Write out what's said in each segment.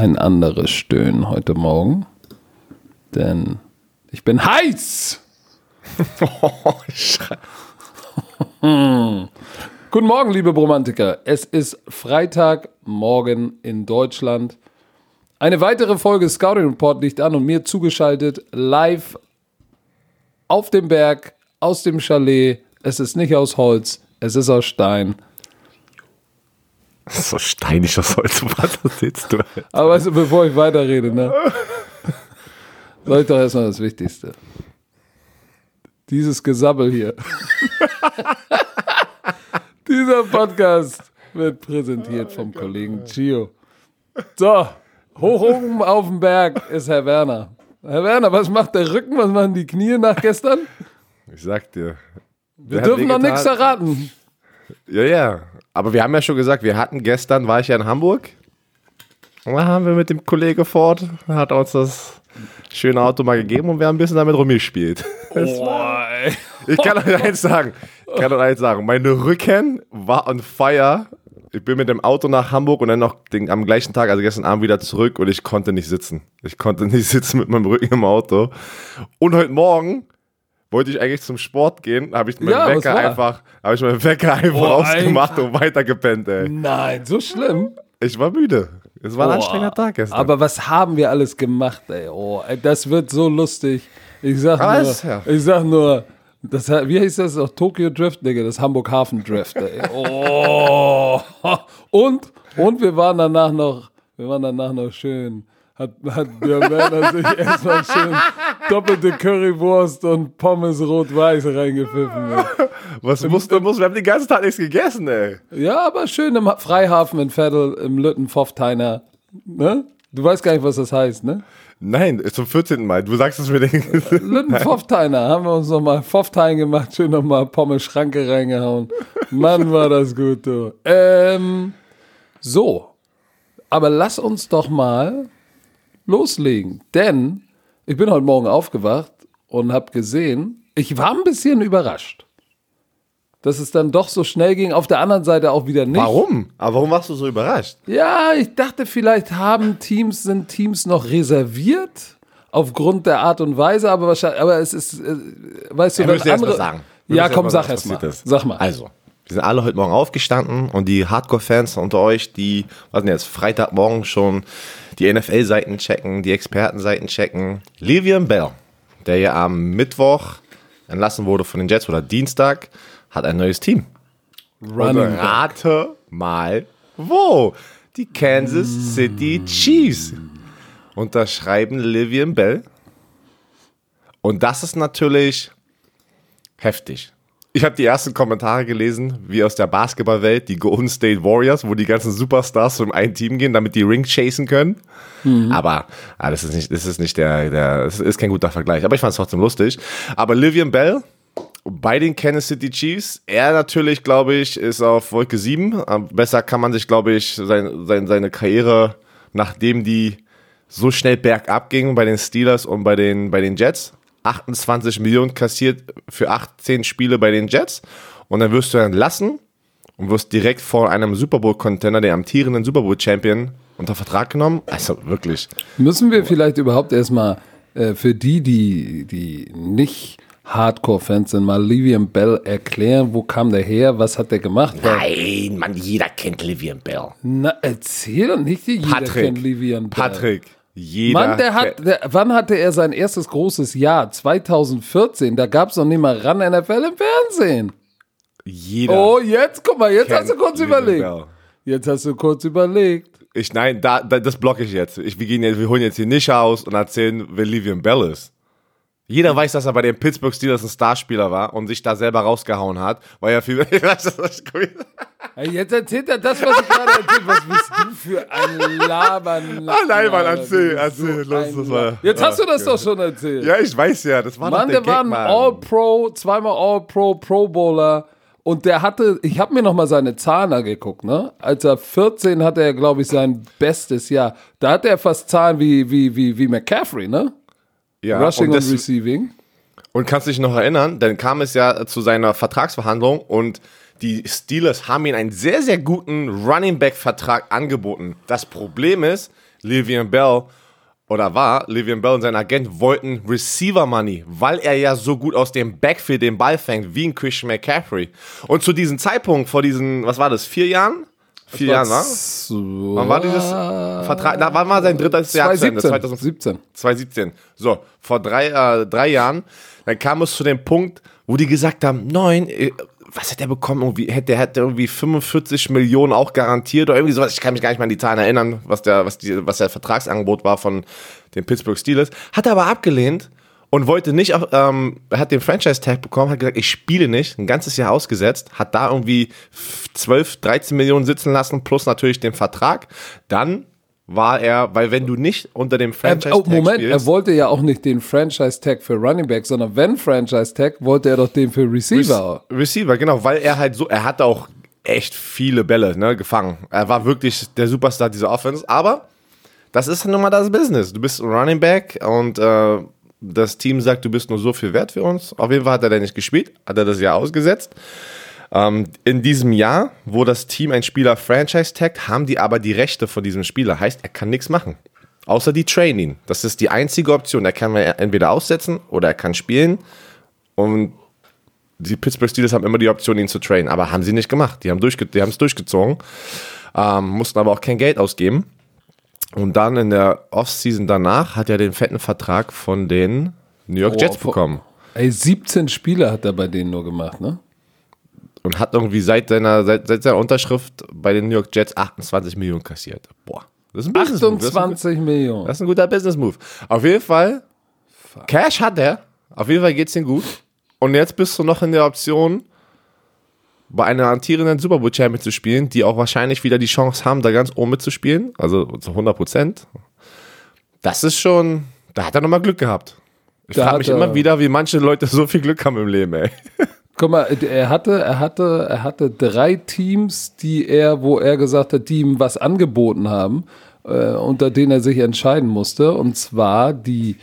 ein anderes Stöhnen heute Morgen. Denn ich bin heiß. Guten Morgen, liebe Bromantiker. Es ist Freitagmorgen in Deutschland. Eine weitere Folge Scouting Report liegt an und mir zugeschaltet live auf dem Berg, aus dem Chalet. Es ist nicht aus Holz, es ist aus Stein. So steinig das Holz, sitzt du? Aber weißt du, bevor ich weiterrede, ne? Sag ich doch erstmal das Wichtigste. Dieses Gesabbel hier. Dieser Podcast wird präsentiert vom Kollegen Gio. So, hoch oben auf dem Berg ist Herr Werner. Herr Werner, was macht der Rücken? Was machen die Knie nach gestern? Ich sag dir. Wir dürfen noch nichts erraten. Ja, ja. Aber wir haben ja schon gesagt, wir hatten gestern, war ich ja in Hamburg. Und da haben wir mit dem Kollege Ford, hat uns das schöne Auto mal gegeben und wir haben ein bisschen damit rumgespielt. Ey. Ich kann euch eins sagen. Ich kann euch eins sagen. Meine Rücken war on fire. Ich bin mit dem Auto nach Hamburg und dann noch den, am gleichen Tag, also gestern Abend wieder zurück und ich konnte nicht sitzen. Ich konnte nicht sitzen mit meinem Rücken im Auto. Und heute Morgen wollte ich eigentlich zum Sport gehen, habe ich meinen Ja, Wecker war? einfach, habe ich meinen Wecker einfach Oh, ausgemacht und weitergepennt, ey. Nein, so schlimm. Ich war müde. Es war ein Boah. anstrengender Tag gestern. Aber was haben wir alles gemacht, ey? Oh, ey, das wird so lustig. Ich sag Aber nur, ja. ich sag nur, das, wie heißt das auch? Tokyo Drift, Digga, das Hamburg Hafen Drift, ey. Oh. Und, und wir waren danach noch, wir waren danach noch schön. Hat, hat der Werner sich erstmal schön doppelte Currywurst und Pommes rot-weiß reingepfiffen. Ey. was musste, muss, wir haben den ganzen Tag nichts gegessen, ey. Ja, aber schön im Freihafen in Vettel, im Lüttenpfoffteiner. Ne? Du weißt gar nicht, was das heißt, ne? Nein, zum 14. Mai. Du sagst es mir den. Lüttenpfoffteiner haben wir uns nochmal Pfofftein gemacht, schön nochmal Pommes Schranke reingehauen. Mann, war das gut, du. Ähm, so, aber lass uns doch mal loslegen, denn ich bin heute Morgen aufgewacht und habe gesehen, ich war ein bisschen überrascht, dass es dann doch so schnell ging, auf der anderen Seite auch wieder nicht. Warum? Aber warum warst du so überrascht? Ja, ich dachte, vielleicht haben Teams, sind Teams noch reserviert aufgrund der Art und Weise, aber wahrscheinlich, aber es ist, äh, weißt du, wenn andere. mal sagen. Ja, komm, sag erst mal. Sag mal. Also, wir sind alle heute Morgen aufgestanden und die Hardcore-Fans unter euch, die, was denn jetzt, Freitagmorgen schon die NFL-Seiten checken, die Expertenseiten checken. Le'Veon Bell, der ja am Mittwoch entlassen wurde von den Jets oder Dienstag, hat ein neues Team. Running Und back. rate mal, wo? Die Kansas City Chiefs unterschreiben Livian Bell. Und das ist natürlich heftig. Ich habe die ersten Kommentare gelesen, wie aus der Basketballwelt, die Golden State Warriors, wo die ganzen Superstars zu einem Team gehen, damit die Ring chasen können. Aber ah, das ist nicht, das ist nicht der, der, das ist kein guter Vergleich. Aber ich fand es trotzdem lustig. Aber Livian Bell bei den Kansas City Chiefs, er natürlich, glaube ich, ist auf Wolke 7. Am- Besser kann man sich, glaube ich, sein, sein, seine Karriere, nachdem die so schnell bergab ging bei den Steelers und bei den, bei den Jets, 28 Millionen kassiert für 18 Spiele bei den Jets und dann wirst du entlassen und wirst direkt vor einem Super Bowl-Contender, der amtierenden Super Bowl-Champion, unter Vertrag genommen. Also wirklich. Müssen wir vielleicht überhaupt erstmal äh, für die, die, die nicht Hardcore-Fans sind, mal Livian Bell erklären, wo kam der her, was hat der gemacht? Nein, Mann, jeder kennt Livian Bell. Na, erzähl doch nicht, jeder Patrick. kennt Livian Bell. Patrick. Jeder. Mann, der hat, der, wann hatte er sein erstes großes Jahr? 2014. Da gab es noch nicht mal ran NFL im Fernsehen. Jeder. Oh, jetzt, guck mal, jetzt hast du kurz überlegt. Bell. Jetzt hast du kurz überlegt. Ich, nein, da, da, das blocke ich jetzt. Ich, wir, gehen jetzt. wir holen jetzt hier nicht aus und erzählen, wer Livian Bell ist. Jeder weiß, dass er bei den Pittsburgh Steelers ein Starspieler war und sich da selber rausgehauen hat, weil er viel. Jetzt erzählt er das, was ich gerade erzählt Was bist du für ein Labern? Ah, nein, Mann, erzähl, erzähl, los, das war- Jetzt hast du das Ah, doch schon erzählt. ja, ich weiß ja, das war Mann, der, der war ein. All-Pro, zweimal All-Pro, Pro Bowler. Und der hatte, ich habe mir noch mal seine Zahlen angeguckt, ne? Als er 14 hatte er, glaube ich, sein bestes Jahr. Da hat er fast Zahlen wie, wie, wie, wie McCaffrey, ne? Ja, Rushing und, und, Receiving. und kannst dich noch erinnern, dann kam es ja zu seiner Vertragsverhandlung und die Steelers haben ihm einen sehr, sehr guten Running Back Vertrag angeboten. Das Problem ist, Livian Bell oder war, Livian Bell und sein Agent wollten Receiver Money, weil er ja so gut aus dem Backfield den Ball fängt, wie ein Christian McCaffrey. Und zu diesem Zeitpunkt, vor diesen, was war das, vier Jahren? Vier Jahren, war? So, Wann war dieses Vertrag? Da war mal sein drittes Jahr zu Ende, 2017. 2017. So, vor drei, äh, drei Jahren, dann kam es zu dem Punkt, wo die gesagt haben, neun, äh, was hat er bekommen? Irgendwie, der hätte irgendwie 45 Millionen auch garantiert oder irgendwie sowas. Ich kann mich gar nicht mal an die Zahlen erinnern, was der, was die, was der Vertragsangebot war von den Pittsburgh Steelers. Hat er aber abgelehnt und wollte nicht, auf, ähm, hat den Franchise-Tag bekommen, hat gesagt, ich spiele nicht, ein ganzes Jahr ausgesetzt, hat da irgendwie 12, 13 Millionen sitzen lassen, plus natürlich den Vertrag. Dann war er, weil wenn du nicht unter dem Franchise oh, Tag Moment, spielst, er wollte ja auch nicht den Franchise Tag für Running Back, sondern wenn Franchise Tag, wollte er doch den für Receiver. Receiver, genau, weil er halt so, er hat auch echt viele Bälle ne, gefangen. Er war wirklich der Superstar dieser Offense, aber das ist nun mal das Business. Du bist Running Back und äh, das Team sagt, du bist nur so viel wert für uns. Auf jeden Fall hat er da nicht gespielt, hat er das Jahr ausgesetzt. Ähm, in diesem Jahr, wo das Team einen Spieler franchise taggt, haben die aber die Rechte von diesem Spieler. Heißt, er kann nichts machen. Außer die Training. Das ist die einzige Option. Er kann entweder aussetzen oder er kann spielen. Und die Pittsburgh Steelers haben immer die Option, ihn zu trainen. Aber haben sie nicht gemacht. Die haben es durchgezogen. Ähm, mussten aber auch kein Geld ausgeben. Und dann in der Offseason danach hat er den fetten Vertrag von den New York Oh, Jets bekommen. Ey, 17 Spiele hat er bei denen nur gemacht, ne? Und hat irgendwie seit seiner, seit, seit seiner Unterschrift bei den New York Jets 28 Millionen kassiert. Boah. Das ist ein Business Move. Das ist ein, 28 Millionen. das ist ein guter Business Move. Auf jeden Fall, Cash hat er. Auf jeden Fall geht's ihm gut. Und jetzt bist du noch in der Option, bei einer amtierenden Super Bowl Champion zu spielen, die auch wahrscheinlich wieder die Chance haben, da ganz oben mitzuspielen. Also zu 100 Prozent. Das ist schon, da hat er nochmal Glück gehabt. Ich frage mich er- immer wieder, wie manche Leute so viel Glück haben im Leben, ey. Guck mal, er hatte, er hatte, er hatte drei Teams, die er, wo er gesagt hat, die ihm was angeboten haben, äh, unter denen er sich entscheiden musste. Und zwar die,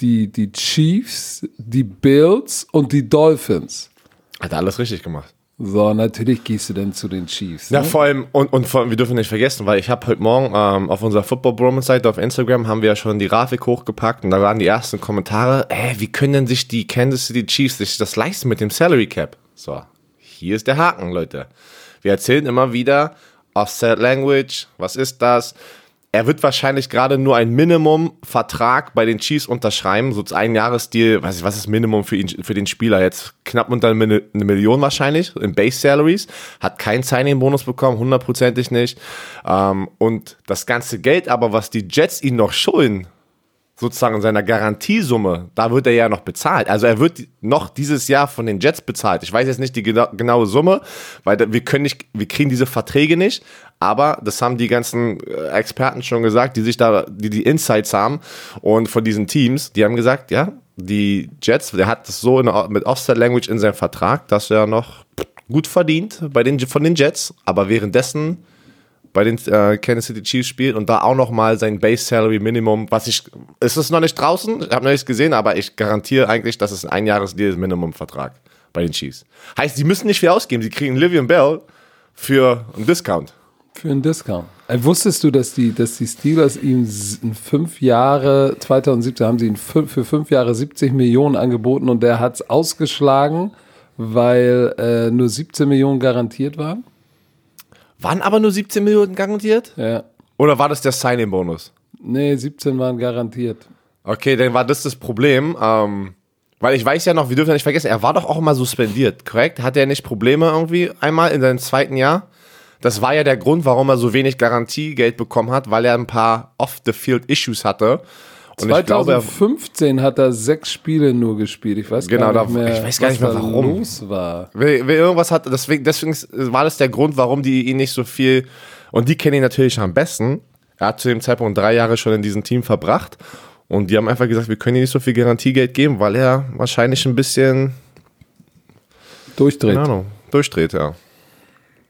die, die Chiefs, die Bills und die Dolphins. Hat er alles richtig gemacht. So, natürlich gehst du dann zu den Chiefs. Ja, ne? vor allem, und, und vor allem, wir dürfen nicht vergessen, weil ich habe heute Morgen ähm, auf unserer Football Bromance Seite auf Instagram haben wir ja schon die Grafik hochgepackt und da waren die ersten Kommentare, ey, wie können denn sich die Kansas City Chiefs sich das leisten mit dem Salary Cap? So, hier ist der Haken, Leute. Wir erzählen immer wieder, Offset Language, was ist das? Er wird wahrscheinlich gerade nur ein Minimum-Vertrag bei den Chiefs unterschreiben, so ein Jahresdeal, weiß ich, was ist Minimum für ihn, für den Spieler jetzt? Knapp unter eine Million wahrscheinlich in Base Salaries, hat keinen Signing-Bonus bekommen, hundertprozentig nicht. Ähm, und das ganze Geld aber, was die Jets ihn noch schulden, sozusagen in seiner Garantiesumme, da wird er ja noch bezahlt. Also er wird noch dieses Jahr von den Jets bezahlt. Ich weiß jetzt nicht die gena genaue Summe, weil wir können nicht, wir kriegen diese Verträge nicht. Aber das haben die ganzen äh, Experten schon gesagt, die sich da, die die Insights haben und von diesen Teams, die haben gesagt, ja, die Jets, der hat das so in, mit Offset Language in seinem Vertrag, dass er noch gut verdient bei den, von den Jets, aber währenddessen bei den äh, Kansas City Chiefs spielt und da auch noch mal sein Base Salary Minimum, was ich, es ist noch nicht draußen, ich habe noch nichts gesehen, aber ich garantiere eigentlich, dass es ein Einjahresdeal ist, Minimum-Vertrag bei den Chiefs. Heißt, sie müssen nicht viel ausgeben, sie kriegen Livian Bell für einen Discount. Für einen Discount. Äh, wusstest du, dass die, dass die Steelers ihm in fünf Jahre, 2017 haben sie ihn für fünf Jahre 70 Millionen angeboten und der hat es ausgeschlagen, weil äh, nur 17 Millionen garantiert waren? Waren aber nur 17 Millionen garantiert? Ja. Oder war das der Signing-Bonus? Nee, 17 waren garantiert. Okay, dann war das das Problem. Ähm, weil ich weiß ja noch, wir dürfen ja nicht vergessen, er war doch auch mal suspendiert, korrekt? Hatte er nicht Probleme irgendwie einmal in seinem zweiten Jahr? Das war ja der Grund, warum er so wenig Garantiegeld bekommen hat, weil er ein paar Off-the-Field-Issues hatte. Und ich glaube, er, 2015 hat er sechs Spiele nur gespielt. Ich weiß Genau, gar nicht mehr, ich weiß gar nicht mehr, warum. los war. Wer, wer irgendwas hat, deswegen, deswegen war das der Grund, warum die ihn nicht so viel, und die kennen ihn natürlich am besten. Er hat zu dem Zeitpunkt drei Jahre schon in diesem Team verbracht und die haben einfach gesagt, wir können ihm nicht so viel Garantiegeld geben, weil er wahrscheinlich ein bisschen, Durchdreht. keine Ahnung, durchdreht, ja.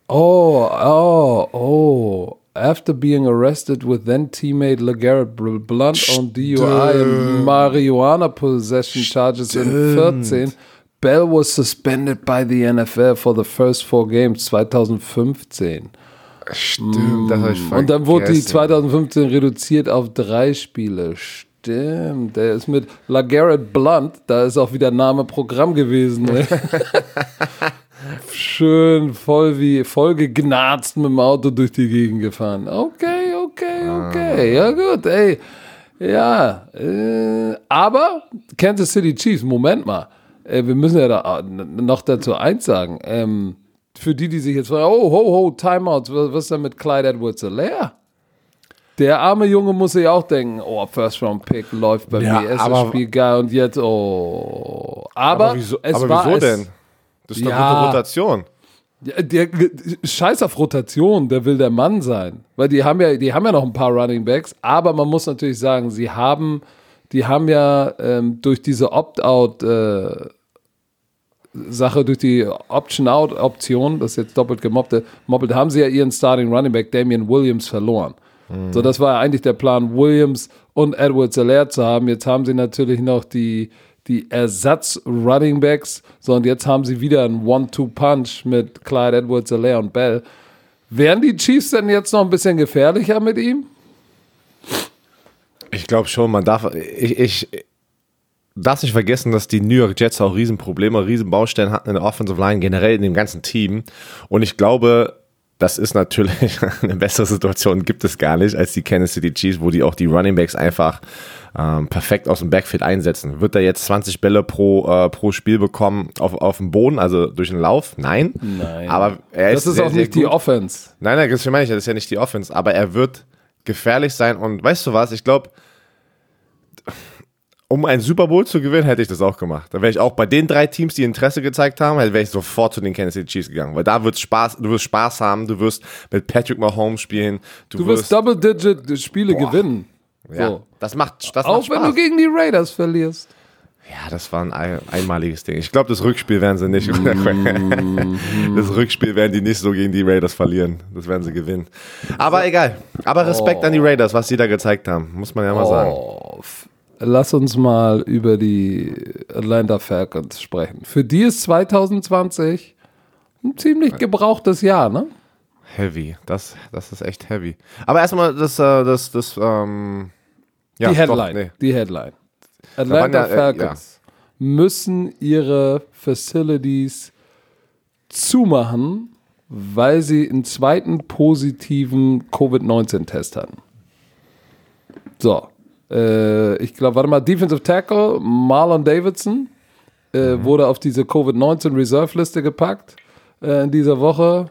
Oh, oh, oh. After being arrested with then teammate LeGarrette Bl- Blunt on DUI and marijuana possession charges in 14, Bell was suspended by the NFL for the first four games 2015. Stimmt, das habe ich vergessen. Und dann wurde die 2015 reduziert auf drei Spiele. Stimmt, der ist mit LaGarrette Blunt, da ist auch wieder Name Programm gewesen. Ne? Schön voll wie voll gegnarzt mit dem Auto durch die Gegend gefahren. Okay, okay, okay. Ja gut, ey. Ja, äh, aber Kansas City Chiefs, Moment mal. Äh, wir müssen ja da noch dazu eins sagen. Ähm, für die, die sich jetzt fragen, oh, ho, ho, Timeouts, was, was ist denn mit Clyde edwards leer? Der arme Junge muss sich auch denken, oh, First Round Pick läuft bei Ja, mir, erstes aber- Spiel geil und jetzt, oh. Aber, Aber wieso, es aber war wieso es, denn? Das ist doch Ja. gute Rotation. Ja, Der, scheiß auf Rotation, der will der Mann sein. Weil die haben ja, die haben ja noch ein paar Running Backs, aber man muss natürlich sagen, sie haben, die haben ja ähm, durch diese Opt-out äh, Sache, durch die Option-out-Option, das ist jetzt doppelt gemoppelt, moppelt, haben sie ja ihren Starting Running Back Damian Williams verloren. So, das war ja eigentlich der Plan, Williams und Edwards Alaire zu haben. Jetzt haben sie natürlich noch die, die Ersatz-Running Backs. So, und jetzt haben sie wieder einen One-Two-Punch mit Clyde Edwards Alaire und Bell. Wären die Chiefs denn jetzt noch ein bisschen gefährlicher mit ihm? Ich glaube schon, man darf, ich, ich darf nicht vergessen, dass die New York Jets auch Riesenprobleme, Riesenbaustellen hatten in der Offensive Line, generell in dem ganzen Team. Und ich glaube, das ist natürlich eine bessere Situation, gibt es gar nicht, als die Kansas City Chiefs, wo die auch die Running Backs einfach ähm, perfekt aus dem Backfield einsetzen. Wird er jetzt 20 Bälle pro, äh, pro Spiel bekommen auf, auf dem Boden, also durch den Lauf? Nein. Nein. Aber er ist Das ist sehr, auch nicht die. Offense. Nein, nein, das meine ich, das ist ja nicht die Offense, aber er wird gefährlich sein und weißt du was, ich glaube, um einen Super Bowl zu gewinnen, hätte ich das auch gemacht. Da wäre ich auch bei den drei Teams, die Interesse gezeigt haben, wäre ich sofort zu den Kansas City Chiefs gegangen, weil da wird Spaß, du wirst Spaß haben, du wirst mit Patrick Mahomes spielen, du, Du wirst Double-Digit-Spiele Boah. gewinnen. Ja, So. das macht, das Auch macht wenn du gegen die Raiders verlierst. Ja, das war ein ein- einmaliges Ding. Ich glaube, das Rückspiel werden sie nicht. das Rückspiel werden die nicht so gegen die Raiders verlieren. Das werden sie gewinnen. Aber egal. Aber Respekt an die Raiders, was sie da gezeigt haben. Muss man ja mal sagen. Oh, f- lass uns mal über die Atlanta Falcons sprechen. Für die ist 2020 ein ziemlich gebrauchtes Jahr, ne? Heavy. Das, das ist echt heavy. Aber erstmal das, äh, das, das, ähm, ja, die doch, Headline. nee. Die Headline. Atlanta ja, äh, Falcons müssen ihre Facilities zumachen, weil sie einen zweiten positiven Covid-19-Test hatten. So. Äh, ich glaube, warte mal, Defensive Tackle Marlon Davidson äh, Mhm. wurde auf diese Covid-19-Reserve-Liste gepackt äh, in dieser Woche.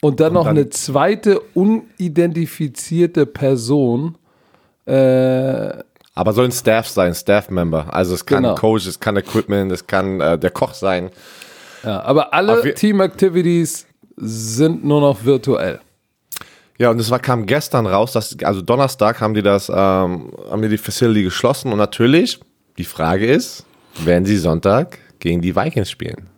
Und dann noch dann- eine zweite unidentifizierte Person. Äh, Aber soll ein Staff sein, Staff-Member. Also es kann Genau. Coach, es kann Equipment, es kann äh, der Koch sein. Ja, aber alle Team-Activities sind nur noch virtuell. Ja, und das war, kam gestern raus, dass, also Donnerstag haben die das, ähm, haben die die Facility geschlossen und natürlich, die Frage ist, werden sie Sonntag gegen die Vikings spielen?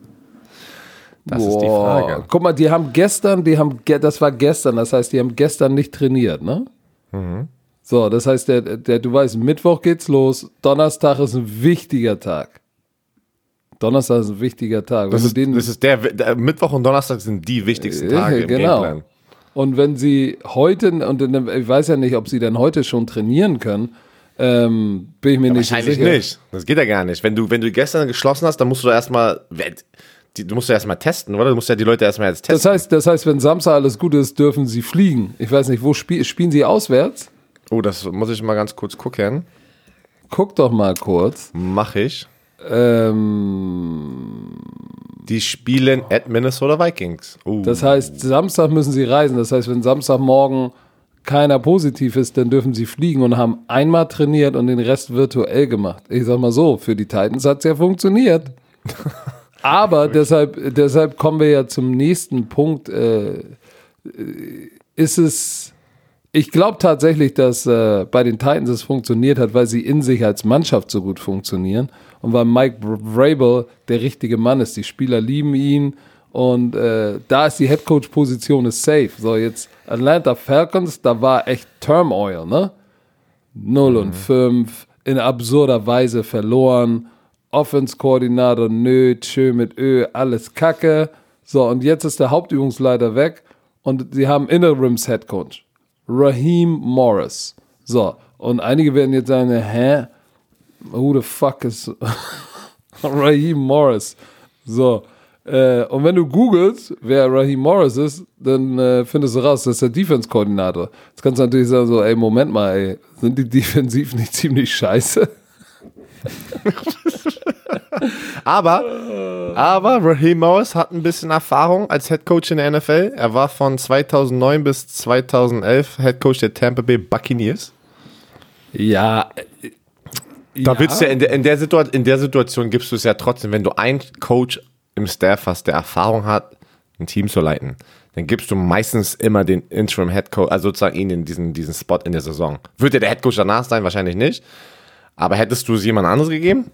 Das ist die Boah. Frage. Guck mal, die haben gestern, die haben, das war gestern, das heißt, die haben gestern nicht trainiert, ne? Mhm. So, das heißt, der, der, du weißt, Mittwoch geht's los, Donnerstag ist ein wichtiger Tag. Donnerstag ist ein wichtiger Tag. Das ist, den- das ist der, der, Mittwoch und Donnerstag sind die wichtigsten Ja, Tage im genau. Gameplan. Und wenn sie heute, und in- ich weiß ja nicht, ob sie dann heute schon trainieren können, ähm, bin ich mir nicht so Wahrscheinlich sicher. nicht. Das geht ja gar nicht. Wenn du, wenn du gestern geschlossen hast, dann musst du erstmal, die- du musst ja erstmal testen, oder? Du musst ja die Leute erstmal jetzt Das testen. heißt, das heißt, wenn Samstag alles gut ist, dürfen sie fliegen. Ich weiß nicht, wo spie spielen sie auswärts? Oh, das muss ich mal ganz kurz gucken. Guck doch mal kurz. Mach ich. Ähm, Die spielen at Minnesota Vikings. Oh. das heißt, Samstag müssen sie reisen. Das heißt, wenn Samstagmorgen keiner positiv ist, dann dürfen sie fliegen und haben einmal trainiert und den Rest virtuell gemacht. Ich sag mal so, für die Titans hat es ja funktioniert. Aber deshalb, deshalb kommen wir ja zum nächsten Punkt. Äh, ist es, ich glaube tatsächlich, dass äh, bei den Titans es funktioniert hat, weil sie in sich als Mannschaft so gut funktionieren und weil Mike Vrabel der richtige Mann ist. Die Spieler lieben ihn und äh, da ist die Headcoach-Position ist safe. So, jetzt Atlanta Falcons, da war echt Turmoil, ne? 0 und 5, in absurder Weise verloren. Offense-Koordinator, nö, tschö mit Ö, alles Kacke. So, und jetzt ist der Hauptübungsleiter weg und sie haben Interims Head Coach. Raheem Morris. So, und einige werden jetzt sagen, hä? Who the fuck is Raheem Morris? So, äh, und wenn du googelst, wer Raheem Morris ist, dann äh, findest du raus, das ist der Defense-Koordinator. Jetzt kannst du natürlich sagen, so, ey, Moment mal, ey, sind die defensiv nicht ziemlich scheiße? aber, aber Raheem Morris hat ein bisschen Erfahrung als Head Coach in der NFL. Er war von 2009 bis 2011 Head Coach der Tampa Bay Buccaneers. Ja. Da willst du ja in der, in, der in der Situation gibst du es ja trotzdem, wenn du einen Coach im Staff hast, der Erfahrung hat, ein Team zu leiten, dann gibst du meistens immer den Interim Head Coach, also sozusagen ihn diesen, diesen Spot in der Saison. Würde der Head Coach danach sein? Wahrscheinlich nicht. Aber hättest du es jemand anderes gegeben?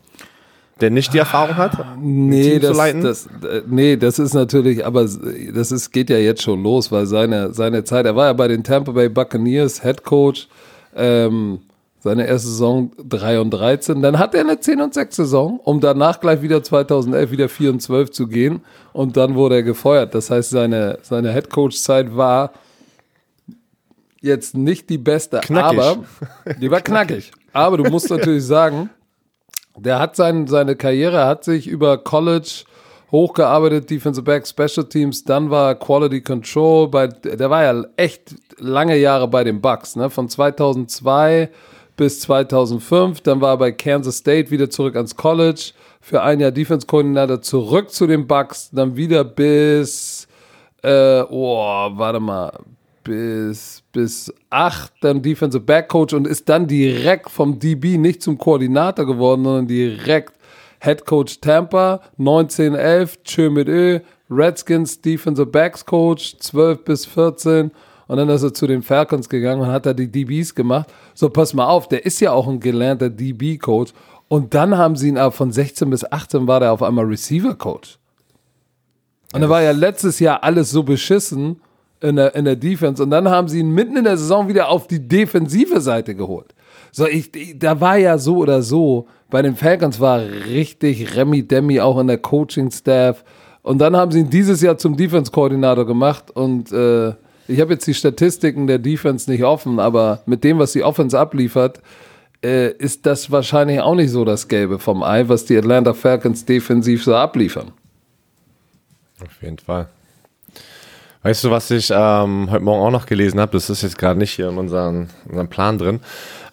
Der nicht die Erfahrung hat, nee, das, das, äh, nee, das ist natürlich, aber das ist, geht ja jetzt schon los, weil seine, seine Zeit, er war ja bei den Tampa Bay Buccaneers Head Coach, ähm, seine erste Saison 3 und 13. Dann hat er eine 10 und 6 Saison, um danach gleich wieder 2011 wieder 4 und 12 zu gehen. Und dann wurde er gefeuert. Das heißt, seine, seine Head Coach Zeit war jetzt nicht die beste, knackig. aber die war knackig. Aber du musst natürlich sagen, der hat sein, seine Karriere hat sich über College hochgearbeitet, Defensive Back, Special Teams, dann war Quality Control, bei, der war ja echt lange Jahre bei den Bucks, ne? von 2002 bis 2005. Dann war er bei Kansas State wieder zurück ans College. Für ein Jahr Defense-Koordinator zurück zu den Bucks. Dann wieder bis, äh, oh, warte mal, bis, bis acht, dann Defensive Back Coach und ist dann direkt vom DB nicht zum Koordinator geworden, sondern direkt Head Coach Tampa, 1911, Tschö mit Ö, Redskins Defensive Backs Coach, 12 bis 14 und dann ist er zu den Falcons gegangen und hat da die DBs gemacht. So, pass mal auf, der ist ja auch ein gelernter DB-Coach. Und dann haben sie ihn aber von 16 bis 18 war der auf einmal Receiver-Coach. Und da war ja letztes Jahr alles so beschissen in der, in der Defense. Und dann haben sie ihn mitten in der Saison wieder auf die defensive Seite geholt. So, ich, da war ja so oder so. Bei den Falcons war richtig Remy Demi auch in der Coaching-Staff. Und dann haben sie ihn dieses Jahr zum Defense-Koordinator gemacht und äh, ich habe jetzt die Statistiken der Defense nicht offen, aber mit dem, was die Offense abliefert, äh, ist das wahrscheinlich auch nicht so das Gelbe vom Ei, was die Atlanta Falcons defensiv so abliefern. Auf jeden Fall. Weißt du, was ich ähm, heute Morgen auch noch gelesen habe? Das ist jetzt gerade nicht hier in unserem, unserem Plan drin,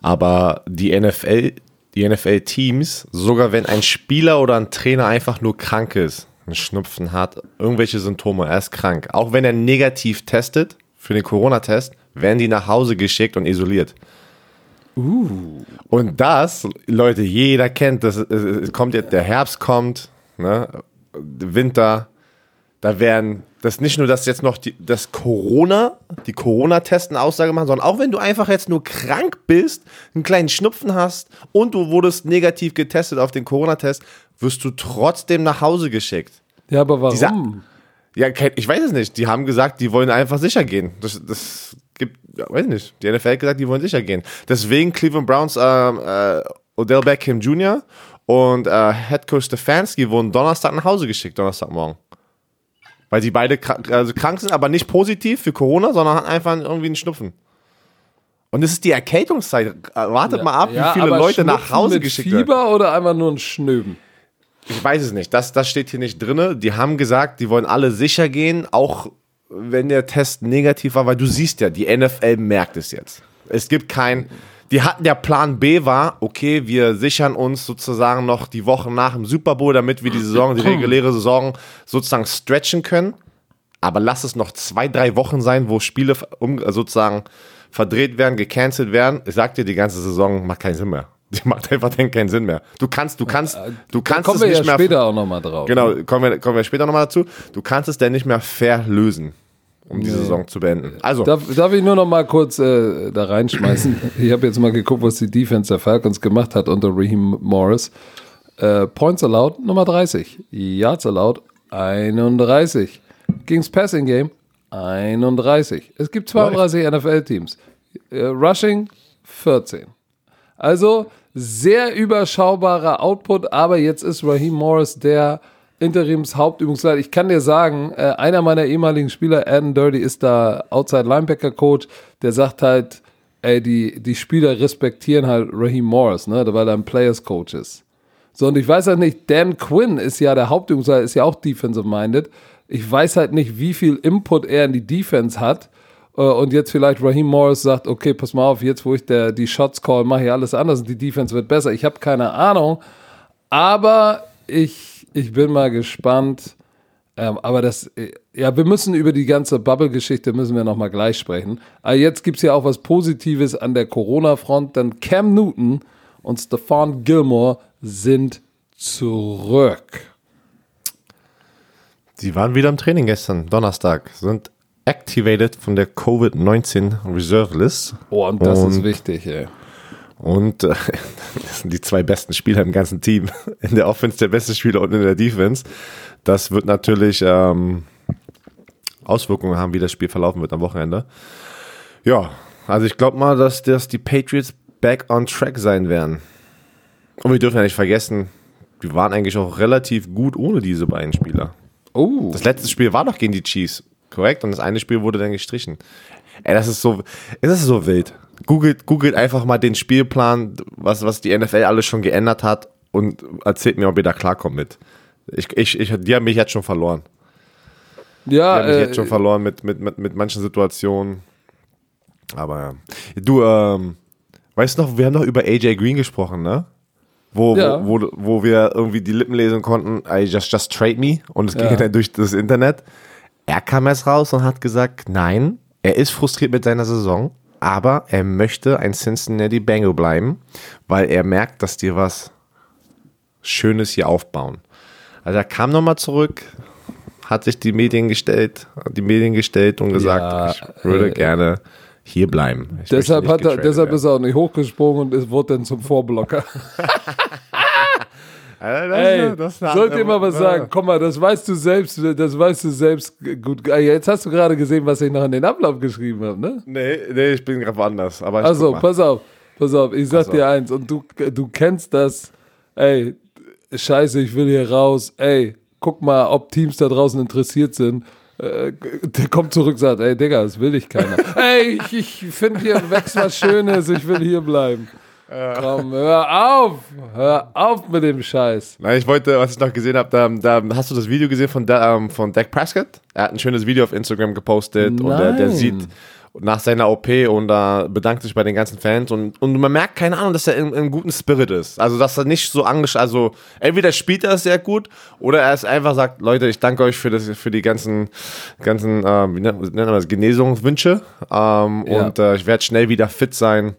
aber die NFL, die NFL-Teams, sogar wenn ein Spieler oder ein Trainer einfach nur krank ist, einen Schnupfen hat, irgendwelche Symptome, er ist krank, auch wenn er negativ testet, für den Corona-Test, werden die nach Hause geschickt und isoliert. Uh. Und das, Leute, jeder kennt, das es kommt jetzt, der Herbst kommt, ne, Winter, da werden, das nicht nur, dass jetzt noch die, das Corona, die Corona-Testen Aussage machen, sondern auch wenn du einfach jetzt nur krank bist, einen kleinen Schnupfen hast und du wurdest negativ getestet auf den Corona-Test, wirst du trotzdem nach Hause geschickt. Ja, aber warum? Dieser, ja, ich weiß es nicht. Die haben gesagt, die wollen einfach sicher gehen. Das, das gibt, ja, weiß nicht. Die NFL hat gesagt, die wollen sicher gehen. Deswegen Cleveland Browns äh, äh, Odell Beckham Jr. und äh, Head Coach Stefanski wurden Donnerstag nach Hause geschickt, Donnerstagmorgen. Weil sie beide krank, also krank sind, aber nicht positiv für Corona, sondern einfach irgendwie einen Schnupfen. Und es ist die Erkältungszeit. Wartet ja, mal ab, ja, wie viele Leute nach Hause geschickt werden. Fieber oder einfach nur ein Schnöben? Ich weiß es nicht. Das, das steht hier nicht drin. Die haben gesagt, die wollen alle sicher gehen, auch wenn der Test negativ war, weil du siehst ja, die NFL merkt es jetzt. Es gibt kein. Die hatten ja Plan B war, okay, wir sichern uns sozusagen noch die Wochen nach dem Super Bowl, damit wir die Saison, die reguläre Saison sozusagen stretchen können. Aber lass es noch zwei, drei Wochen sein, wo Spiele sozusagen verdreht werden, gecancelt werden. Ich sag dir, die ganze Saison macht keinen Sinn mehr. Die macht einfach keinen Sinn mehr. Du kannst, du kannst, du kannst kommen es nicht wir ja mehr. später auch nochmal drauf. Genau, ne? kommen wir, kommen wir später nochmal dazu. Du kannst es denn nicht mehr fair lösen, um nee. die Saison zu beenden. Also. Darf, darf ich nur noch mal kurz äh, da reinschmeißen? ich habe jetzt mal geguckt, was die Defense der Falcons gemacht hat unter Raheem Morris. Äh, Points allowed Nummer 30. Yards allowed 31. Ging's Passing Game 31. Es gibt 32 NFL-Teams. Äh, Rushing 14. Also sehr überschaubarer Output, aber jetzt ist Raheem Morris der Interims-Hauptübungsleiter. Ich kann dir sagen, äh, einer meiner ehemaligen Spieler, Adam Dirty, ist da Outside Linebacker Coach, der sagt halt, ey, die, die Spieler respektieren halt Raheem Morris, ne, weil er ein Players Coach ist. So, und ich weiß halt nicht, Dan Quinn ist ja der Hauptübungsleiter, ist ja auch defensive-minded. Ich weiß halt nicht, wie viel Input er in die Defense hat. Äh, und jetzt vielleicht Raheem Morris sagt, okay, pass mal auf, jetzt wo ich der, die Shots call, mache ich alles anders und die Defense wird besser. Ich habe keine Ahnung. Aber ich, ich bin mal gespannt. Ähm, aber das, äh, ja, wir müssen über die ganze Bubble-Geschichte müssen wir nochmal gleich sprechen. Aber jetzt gibt es ja auch was Positives an der Corona-Front, denn Cam Newton und Stefan Gilmore sind zurück. Die waren wieder im Training gestern, Donnerstag, sind activated von der Covid-19 Reserve List. Oh, und das und, ist wichtig, ey. Und äh, das sind die zwei besten Spieler im ganzen Team. In der Offense der beste Spieler und in der Defense. Das wird natürlich ähm, Auswirkungen haben, wie das Spiel verlaufen wird am Wochenende. Ja, also ich glaube mal, dass, dass die Patriots back on track sein werden. Und wir dürfen ja nicht vergessen, wir waren eigentlich auch relativ gut ohne diese beiden Spieler. Oh. Das letzte Spiel war noch gegen die Chiefs, korrekt? Und das eine Spiel wurde dann gestrichen. Ey, das ist so, das ist so wild. Googelt, googelt einfach mal den Spielplan, was, was die NFL alles schon geändert hat und erzählt mir, ob ihr da klarkommt mit. Ich, ich, ich, die haben mich jetzt schon verloren. Ja, die haben mich äh, jetzt schon verloren mit, mit, mit, mit manchen Situationen. Aber ja. Du, ähm, weißt du noch, wir haben noch über AJ Green gesprochen, ne? Wo, ja. wo, wo, wo, wir irgendwie die Lippen lesen konnten, I just, just trade me. Und es ging ja. dann durch das Internet. Er kam erst raus und hat gesagt, nein, er ist frustriert mit seiner Saison, aber er möchte ein Cincinnati Bengal bleiben, weil er merkt, dass die was Schönes hier aufbauen. Also er kam nochmal zurück, hat sich die Medien gestellt, die Medien gestellt und gesagt, ja, ich würde äh, gerne hier bleiben. Ich deshalb, hat er, deshalb ist er auch nicht hochgesprungen und es wurde dann zum Vorblocker. Also das, Ey, das sollte immer was sagen. Komm mal, das weißt du selbst, das weißt du selbst gut. Jetzt hast du gerade gesehen, was ich noch in den Ablauf geschrieben habe, ne? Nee, nee, ich bin gerade woanders. Aber also, pass auf, pass auf, ich sag dir eins und du, du kennst das. Ey, scheiße, ich will hier raus. Ey, guck mal, ob Teams da draußen interessiert sind. Äh, der kommt zurück und sagt, ey Digga, das will ich keiner. ey, ich, ich finde hier wächst was Schönes, ich will hier bleiben. Komm, hör auf! Hör auf mit dem Scheiß. Nein, ich wollte, was ich noch gesehen habe, da, da, hast du das Video gesehen von, ähm, von Dak Prescott? Er hat ein schönes Video auf Instagram gepostet Nein. und der, der sieht nach seiner OP und äh, bedankt sich bei den ganzen Fans und, und man merkt, keine Ahnung, dass er in, in guten Spirit ist. Also, dass er nicht so angeschaut, also entweder spielt er sehr gut oder er ist einfach sagt, Leute, ich danke euch für, das, für die ganzen, ganzen äh, wie nennt man das, Genesungswünsche ähm, ja. und äh, ich werde schnell wieder fit sein.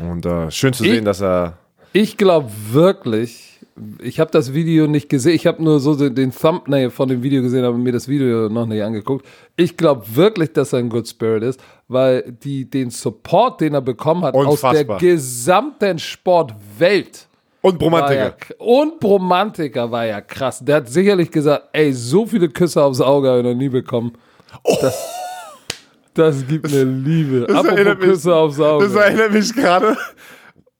Und äh, schön zu sehen, dass er. Ich glaube wirklich, ich habe das Video nicht gesehen. Ich habe nur so den Thumbnail von dem Video gesehen, aber mir das Video noch nicht angeguckt. Ich glaube wirklich, dass er ein Good Spirit ist, weil die, den Support, den er bekommen hat Unfassbar. aus der gesamten Sportwelt. Und Bromantiker. Ja, und Bromantiker war ja krass. Der hat sicherlich gesagt, ey, so viele Küsse aufs Auge habe ich noch nie bekommen. Oh. Das, das gibt eine Liebe. Das Apropos Küsse aufs Auge. Das erinnert mich gerade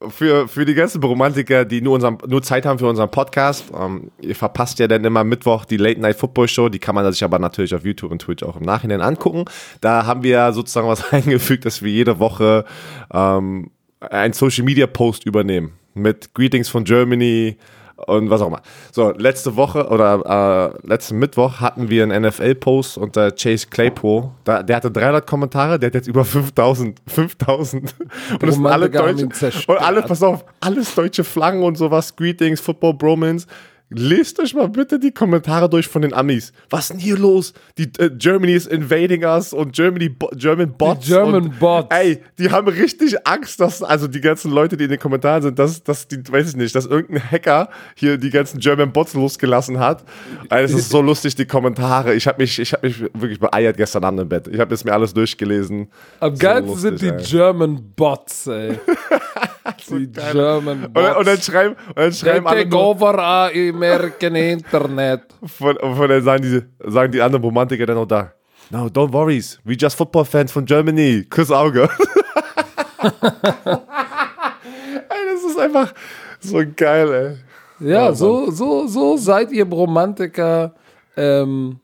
für, für die ganzen Romantiker, die nur, unseren, nur Zeit haben für unseren Podcast. Ähm, ihr verpasst ja dann immer Mittwoch die Late Night Football Show. Die kann man sich aber natürlich auf YouTube und Twitch auch im Nachhinein angucken. Da haben wir sozusagen was eingefügt, dass wir jede Woche ähm, einen Social Media Post übernehmen. Mit Greetings von Germany, und was auch immer. So, letzte Woche oder äh, letzten Mittwoch hatten wir einen NFL-Post unter Chase Claypool. Da, der hatte 300 Kommentare, der hat jetzt über 5000. 5000. Und das sind alle deutsche. Und alle, pass auf, alles deutsche Flaggen und sowas, Greetings, Football Bromance. Lest euch mal bitte die Kommentare durch von den Amis. Was ist denn hier los? Die äh, Germany is invading us und Germany Bo German Bots. Die German und, Bots. Ey, die haben richtig Angst, dass also die ganzen Leute, die in den Kommentaren sind, dass, dass die weiß ich nicht, dass irgendein Hacker hier die ganzen German Bots losgelassen hat. Es ist so lustig die Kommentare. Ich habe mich ich habe mich wirklich beeiert gestern Abend im Bett. Ich habe es mir alles durchgelesen. Am so geilsten sind die ey. German Bots, ey. die geil. German Bots. Und, und, dann schreiben und dann schreiben alle nur, over, American Internet. Von, von dann sagen die, sagen die anderen Romantiker dann auch da. No, don't worry, we just football fans from Germany. Kuss Auge. ey, das ist einfach so geil, ey. Ja, Oh, so, so, so seid ihr Romantiker. Ähm,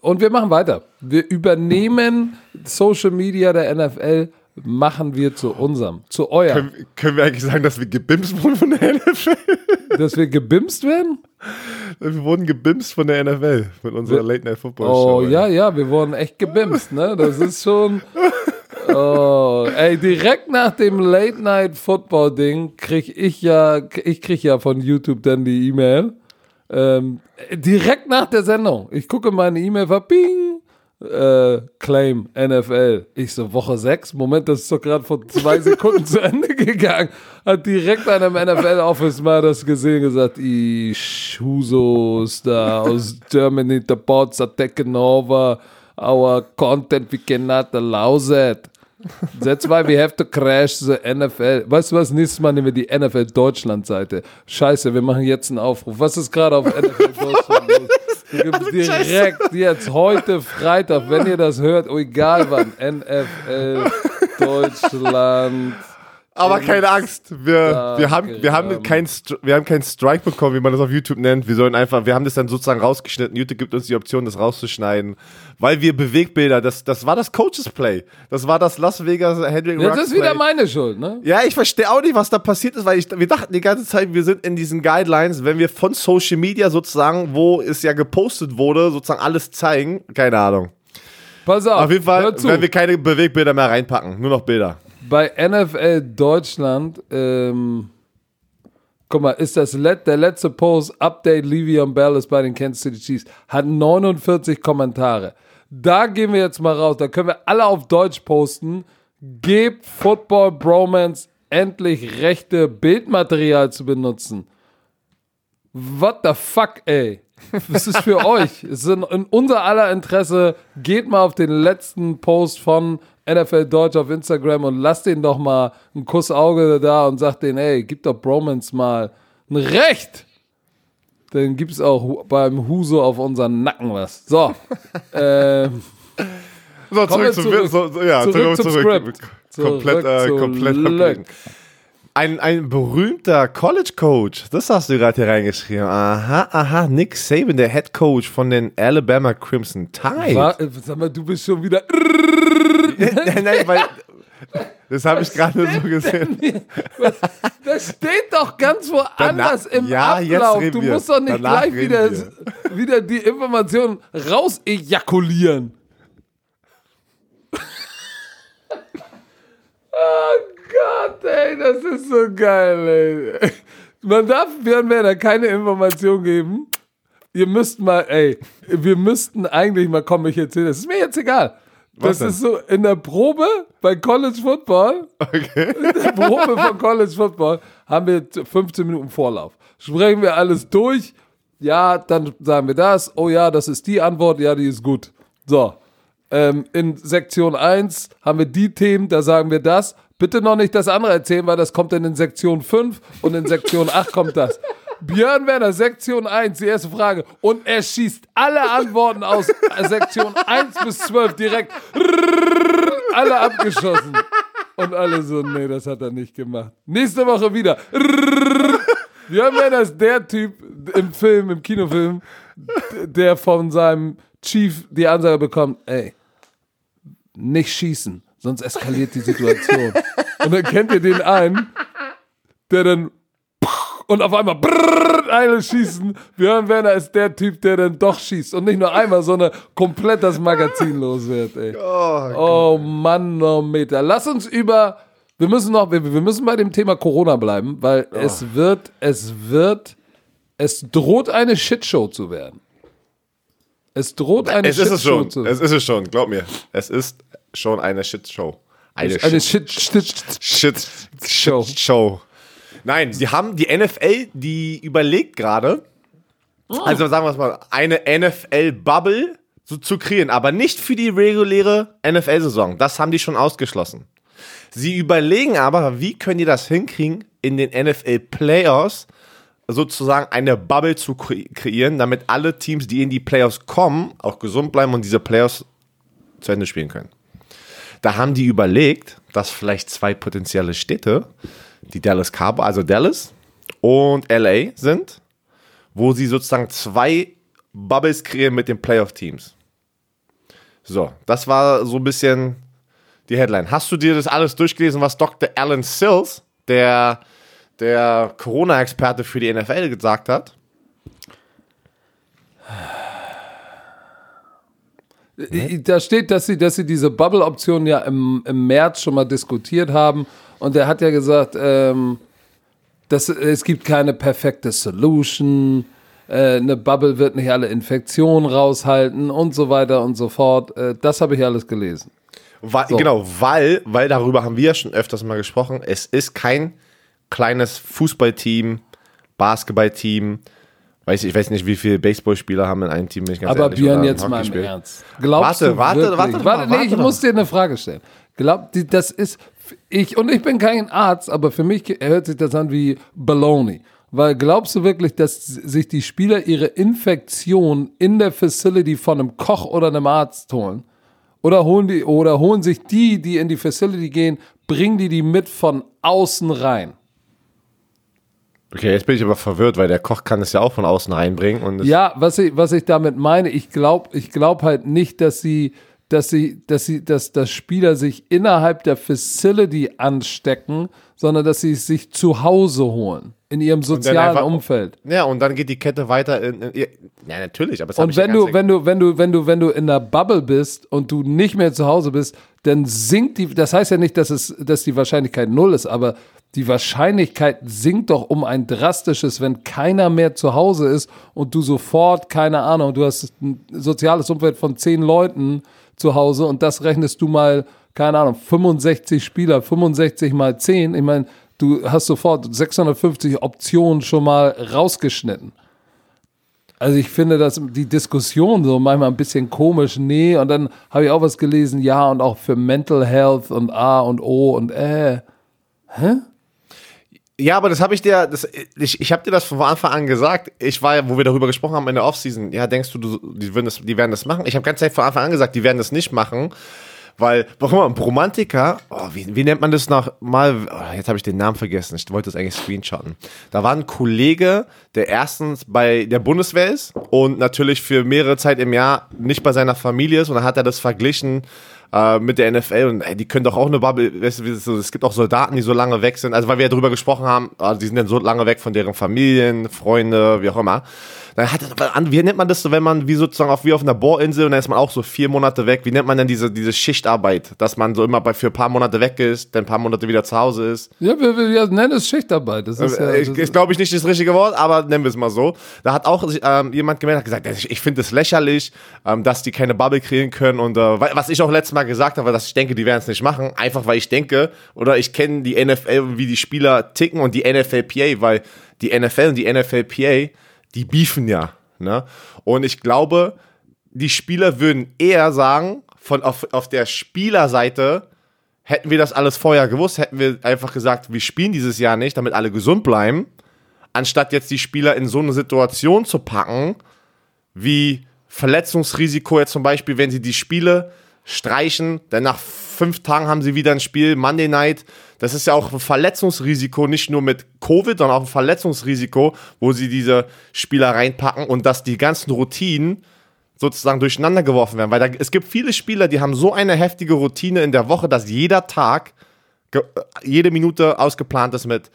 und wir machen weiter. Wir übernehmen Social Media der NFL, machen wir zu unserem, zu eurem. Können, können wir eigentlich sagen, dass wir gebimst wurden von der NFL? Dass wir gebimst werden? Wir wurden gebimst von der NFL mit unserer Late Night Football Show. Oh, ja, ja, wir wurden echt gebimst, ne? Das ist schon. Oh, ey, direkt nach dem Late Night Football Ding krieg ich ja, ich krieg ja von YouTube dann die E-Mail. Ähm, direkt nach der Sendung. Ich gucke meine E-Mail, war Bing, äh, Claim NFL. Ich so, Woche 6, Moment, das ist doch gerade vor zwei Sekunden zu Ende gegangen. Hat direkt einem NFL-Office mal das gesehen, gesagt, ich Husos da aus Germany, the bots are taking over our content, we cannot allow that. That's why we have to crash the NFL. Weißt du was? Nächstes Mal nehmen wir die NFL Deutschland Seite. Scheiße, wir machen jetzt einen Aufruf. Was ist gerade auf NFL Deutschland los? Wir geben direkt jetzt heute Freitag, wenn ihr das hört, oh, egal wann, NFL Deutschland. Aber keine Angst, wir, wir haben, wir haben keinen Stri- wir haben keinen Strike bekommen, wie man das auf YouTube nennt. Wir sollen einfach, wir haben das dann sozusagen rausgeschnitten. YouTube gibt uns die Option, das rauszuschneiden, weil wir Bewegbilder, das, das war das Coaches Play. Das war das Las Vegas Ruggs das ist wieder meine Schuld, ne? Ja, ich verstehe auch nicht, was da passiert ist, weil ich, wir dachten die ganze Zeit, wir sind in diesen Guidelines, wenn wir von Social Media sozusagen, wo es ja gepostet wurde, sozusagen alles zeigen. Keine Ahnung. Pass auf, Auf jeden Fall werden wir keine Bewegbilder mehr reinpacken, nur noch Bilder. Bei NFL Deutschland, ähm, guck mal, ist das let, der letzte Post, Update Le'Veon Bell ist bei den Kansas City Chiefs, hat 49 Kommentare. Da gehen wir jetzt mal raus, da können wir alle auf Deutsch posten. Gebt Football Bromance endlich rechte Bildmaterial zu benutzen. What the fuck, ey? Das ist für euch. Es ist in, in unser aller Interesse. Geht mal auf den letzten Post von NFL Deutsch auf Instagram und lasst den doch mal einen Kuss Auge da und sagt denen, ey, gib doch Bromance mal ein Recht. Dann gibt's auch beim Huso auf unseren Nacken was. So. ähm, So, zurück, zurück. zu, so, ja, Zurück zurück, zum zurück. Script. Komplett, Zurück äh, komplett. Ein, ein berühmter College Coach, das hast du gerade hier reingeschrieben. Aha, aha, Nick Saban, der Head Coach von den Alabama Crimson Tide. war, äh, sag mal, du bist schon wieder. nein, nein, weil das habe ich gerade so gesehen. Das steht doch ganz woanders im ja, jetzt Ablauf. Du musst doch nicht Danach gleich wieder, wir. wieder die Informationen raus ejakulieren. oh Gott, ey, das ist so geil, ey. Man darf Björn Werner keine Information geben. Ihr müsst mal, ey, wir müssten eigentlich mal, komm, ich erzähle das. Ist mir jetzt egal. Was Das denn? ist so in der Probe bei College Football Okay. der Probe von College Football haben wir 15 Minuten Vorlauf. Sprechen wir alles durch. Ja, dann sagen wir das. Oh ja, das ist die Antwort. Ja, die ist gut. So. Ähm, in Sektion 1 haben wir die Themen, da sagen wir das. Bitte noch nicht das andere erzählen, weil das kommt dann in Sektion 5 und in Sektion 8 kommt das. Björn Werner, Sektion 1, die erste Frage. Und er schießt alle Antworten aus Sektion 1 bis 12 direkt. Alle abgeschossen. Und alle so, nee, das hat er nicht gemacht. Nächste Woche wieder. Björn Werner ist der Typ im Film, im Kinofilm, der von seinem Chief die Ansage bekommt, ey, nicht schießen, sonst eskaliert die Situation. Und dann kennt ihr den einen, der dann und auf einmal brrrr, alle schießen. Björn Werner ist der Typ, der dann doch schießt und nicht nur einmal, sondern komplett das Magazin los wird, ey. Oh Manometer. Lass uns über. Wir müssen noch, wir, wir müssen bei dem Thema Corona bleiben, weil es wird, es wird, es droht eine Shitshow zu werden. Es droht eine Es ist es Shitshow schon. zu Es ist es schon, glaub mir. Es ist schon eine Shitshow. Eine, Eine Shit, Shit, Shit, Show. Nein, die haben die NFL, die überlegt gerade, also sagen wir es mal, eine NFL-Bubble so zu kreieren, aber nicht für die reguläre NFL-Saison. Das haben die schon ausgeschlossen. Sie überlegen aber, wie können die das hinkriegen, in den NFL-Playoffs sozusagen eine Bubble zu kre- kreieren, damit alle Teams, die in die Playoffs kommen, auch gesund bleiben und diese Playoffs zu Ende spielen können. Da haben die überlegt, dass vielleicht zwei potenzielle Städte, die Dallas Cowboys, also Dallas und LA sind, wo sie sozusagen zwei Bubbles kreieren mit den Playoff-Teams. So, das war so ein bisschen die Headline. Hast du dir das alles durchgelesen, was Dr. Alan Sills, der, der Corona-Experte für die NFL, gesagt hat? Da steht, dass sie, dass sie diese Bubble-Option ja im, im März schon mal diskutiert haben. Und er hat ja gesagt, ähm, dass, es gibt keine perfekte Solution. Äh, eine Bubble wird nicht alle Infektionen raushalten und so weiter und so fort. Äh, das habe ich alles gelesen. Weil, So. Genau, weil, weil darüber haben wir ja schon öfters mal gesprochen. Es ist kein kleines Fußballteam, Basketballteam. Weiß ich, ich weiß nicht, wie viele Baseballspieler haben in einem Team. Bin ich ganz Aber ehrlich, Björn, jetzt mal im. Ernst. Glaubst Warte, du warte, wirklich, warte warte, mal, nee, warte ich muss dir eine Frage stellen. Glaubt, das ist, ich, und ich bin kein Arzt, aber für mich hört sich das an wie Baloney. Weil glaubst du wirklich, dass sich die Spieler ihre Infektion in der Facility von einem Koch oder einem Arzt holen? Oder holen die, oder holen sich die, die in die Facility gehen, bringen die die mit von außen rein? Okay, jetzt bin ich aber verwirrt, weil der Koch kann es ja auch von außen reinbringen. Und es- Ja, was ich, was ich damit meine, ich glaube ich glaub halt nicht, dass sie, dass sie, dass sie, dass, dass Spieler sich innerhalb der Facility anstecken, sondern dass sie es sich zu Hause holen, in ihrem sozialen einfach- Umfeld. Ja, und dann geht die Kette weiter in. in ja, natürlich, aber hab Und wenn du, wenn du, wenn du, wenn du, wenn du in der Bubble bist und du nicht mehr zu Hause bist, dann sinkt die, das heißt ja nicht, dass es, dass die Wahrscheinlichkeit null ist, aber die Wahrscheinlichkeit sinkt doch um ein drastisches, wenn keiner mehr zu Hause ist und du sofort, keine Ahnung, du hast ein soziales Umfeld von zehn Leuten zu Hause und das rechnest du mal, keine Ahnung, 65 Spieler, 65 mal 10, ich meine, du hast sofort 650 Optionen schon mal rausgeschnitten. Also ich finde das die Diskussion so manchmal ein bisschen komisch. Nee, und dann habe ich auch was gelesen, ja, und auch für Mental Health und A und O und äh. Ja, aber das habe ich dir, das, ich, ich habe dir das von Anfang an gesagt. Ich war ja, wo wir darüber gesprochen haben in der Offseason. Ja, denkst du, du die, würden das, die werden das machen? Ich habe ganz Zeit von Anfang an gesagt, die werden das nicht machen. Weil, warum ein Romantiker, oh, wie, wie nennt man das noch mal? Oh, jetzt habe ich den Namen vergessen. Ich wollte das eigentlich screenshotten. Da war ein Kollege, der erstens bei der Bundeswehr ist und natürlich für mehrere Zeit im Jahr nicht bei seiner Familie ist. Und dann hat er das verglichen äh, mit der NFL und ey, die können doch auch eine Bubble, weißt du, so, es gibt auch Soldaten, die so lange weg sind, also weil wir ja drüber gesprochen haben, ah, die sind dann so lange weg von deren Familien, Freunde, wie auch immer. Dann hat wie nennt man das so, wenn man wie sozusagen auf, wie auf einer Bohrinsel und dann ist man auch so vier Monate weg, wie nennt man denn diese, diese Schichtarbeit, dass man so immer bei, für ein paar Monate weg ist, dann ein paar Monate wieder zu Hause ist. Ja, wir, wir, wir nennen es Schichtarbeit. Das ist ja, ich, das ist, glaube ich, nicht das richtige Wort, aber nennen wir es mal so. Da hat auch ähm, jemand gemeldet, hat gesagt, ich, ich finde es lächerlich, ähm, dass die keine Bubble kreieren können. Und äh, was ich auch letztes Mal gesagt habe, dass ich denke, die werden es nicht machen, einfach weil ich denke, oder ich kenne die NFL wie die Spieler ticken und die NFLPA, weil die NFL und die NFLPA, die beefen ja. Ne? Und ich glaube, die Spieler würden eher sagen, von auf, auf der Spielerseite, hätten wir das alles vorher gewusst, hätten wir einfach gesagt, wir spielen dieses Jahr nicht, damit alle gesund bleiben, anstatt jetzt die Spieler in so eine Situation zu packen, wie Verletzungsrisiko jetzt zum Beispiel, wenn sie die Spiele streichen, dann nach fünf Tagen haben sie wieder ein Spiel, Monday Night. Das ist ja auch ein Verletzungsrisiko, nicht nur mit Covid, sondern auch ein Verletzungsrisiko, wo sie diese Spieler reinpacken und dass die ganzen Routinen sozusagen durcheinander geworfen werden. Weil da, es gibt viele Spieler, die haben so eine heftige Routine in der Woche, dass jeder Tag, ge- jede Minute ausgeplant ist mit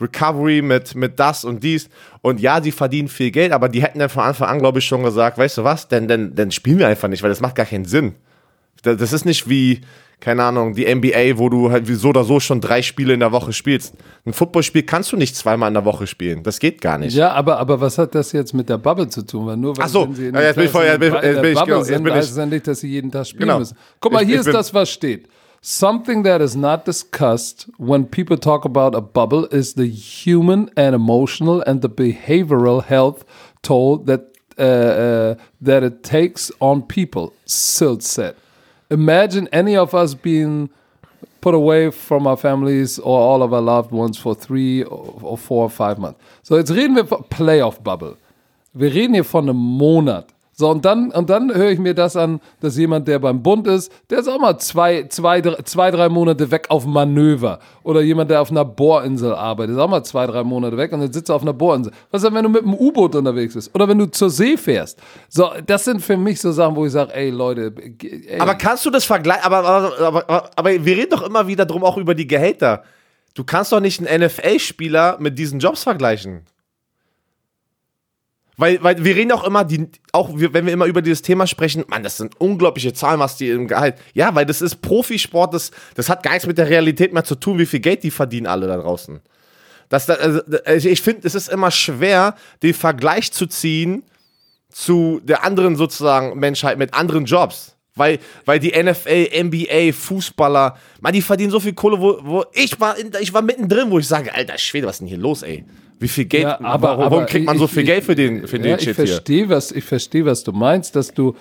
Recovery, mit, mit das und dies. Und ja, sie verdienen viel Geld, aber die hätten dann von Anfang an, glaube ich, schon gesagt, weißt du was, denn, denn, denn spielen wir einfach nicht, weil das macht gar keinen Sinn. Da- Das ist nicht wie, keine Ahnung, die NBA, wo du halt so oder so schon drei Spiele in der Woche spielst. Ein Footballspiel kannst du nicht zweimal in der Woche spielen. Das geht gar nicht. Ja, aber, aber was hat das jetzt mit der Bubble zu tun? Weil nur weil Ach so, sie in ja, jetzt bin ich voll- jetzt bin ich- jetzt bin genau, sind, heißt es ja nicht, dass sie jeden Tag spielen Genau. müssen. Guck mal, Ich- hier ich ist das, was steht. Something that is not discussed when people talk about a bubble is the human and emotional and the behavioral health toll that uh, uh, that it takes on people. Silt said. Imagine any of us being put away from our families or all of our loved ones for three or four or five months. So, jetzt reden wir von Playoff Bubble. Wir reden hier von einem Monat. So, und dann, und dann höre ich mir das an, dass jemand, der beim Bund ist, der ist auch mal zwei, zwei, drei, zwei, drei Monate weg auf Manöver. Oder jemand, der auf einer Bohrinsel arbeitet, ist auch mal zwei, drei Monate weg und dann sitzt er auf einer Bohrinsel. Was ist denn, wenn du mit einem U-Boot unterwegs bist? Oder wenn du zur See fährst? So, das sind für mich so Sachen, wo ich sage, ey Leute, ey, Aber kannst du das vergleichen? Aber, aber, aber, aber, wir reden doch immer wieder drum auch über die Gehälter. Du kannst doch nicht einen NFL-Spieler mit diesen Jobs vergleichen. Weil, weil wir reden auch immer, die, auch wenn wir immer über dieses Thema sprechen, man, das sind unglaubliche Zahlen, was die im Gehalt. Ja, weil das ist Profisport, das, das hat gar nichts mit der Realität mehr zu tun, wie viel Geld die verdienen alle da draußen. Das, also, ich finde, es ist immer schwer, den Vergleich zu ziehen zu der anderen sozusagen Menschheit mit anderen Jobs. Weil, weil die NFL, NBA, Fußballer, man, die verdienen so viel Kohle, wo, wo ich war, ich war mittendrin, wo ich sage, alter Schwede, was ist denn hier los, ey? Wie viel Geld, Ja, aber- warum aber kriegt man so ich- viel ich- Geld für den, für den ja, ich Shit hier? verstehe, was ich verstehe, was du meinst, dass du,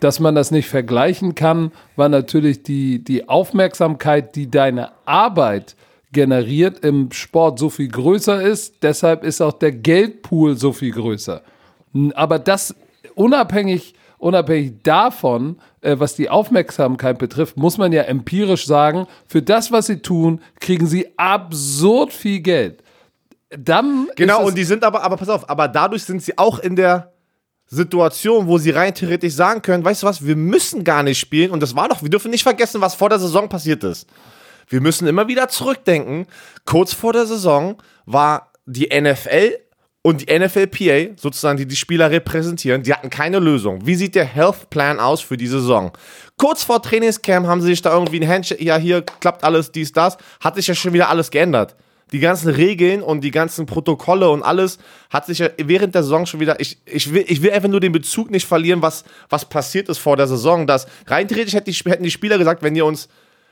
dass man das nicht vergleichen kann, weil natürlich die die Aufmerksamkeit, die deine Arbeit generiert im Sport so viel größer ist. Deshalb ist auch der Geldpool so viel größer. Aber das unabhängig unabhängig davon, äh, was die Aufmerksamkeit betrifft, muss man ja empirisch sagen, für das, was sie tun, kriegen sie absurd viel Geld. Dann Genau, und die sind aber, aber pass auf, aber dadurch sind sie auch in der Situation, wo sie rein theoretisch sagen können, weißt du was, wir müssen gar nicht spielen und das war doch, wir dürfen nicht vergessen, was vor der Saison passiert ist. Wir müssen immer wieder zurückdenken. Kurz vor der Saison war die NFL und die NFLPA, sozusagen, die die Spieler repräsentieren, die hatten keine Lösung. Wie sieht der Health Plan aus für die Saison? Kurz vor Trainingscamp haben sie sich da irgendwie ein Handshake, ja, hier klappt alles, dies, das, hat sich ja schon wieder alles geändert. Die ganzen Regeln und die ganzen Protokolle und alles hat sich ja während der Saison schon wieder. Ich, ich, will, ich will einfach nur den Bezug nicht verlieren, was, was passiert ist vor der Saison. Dass rein theoretisch hätten die, Spieler gesagt, wenn ihr uns,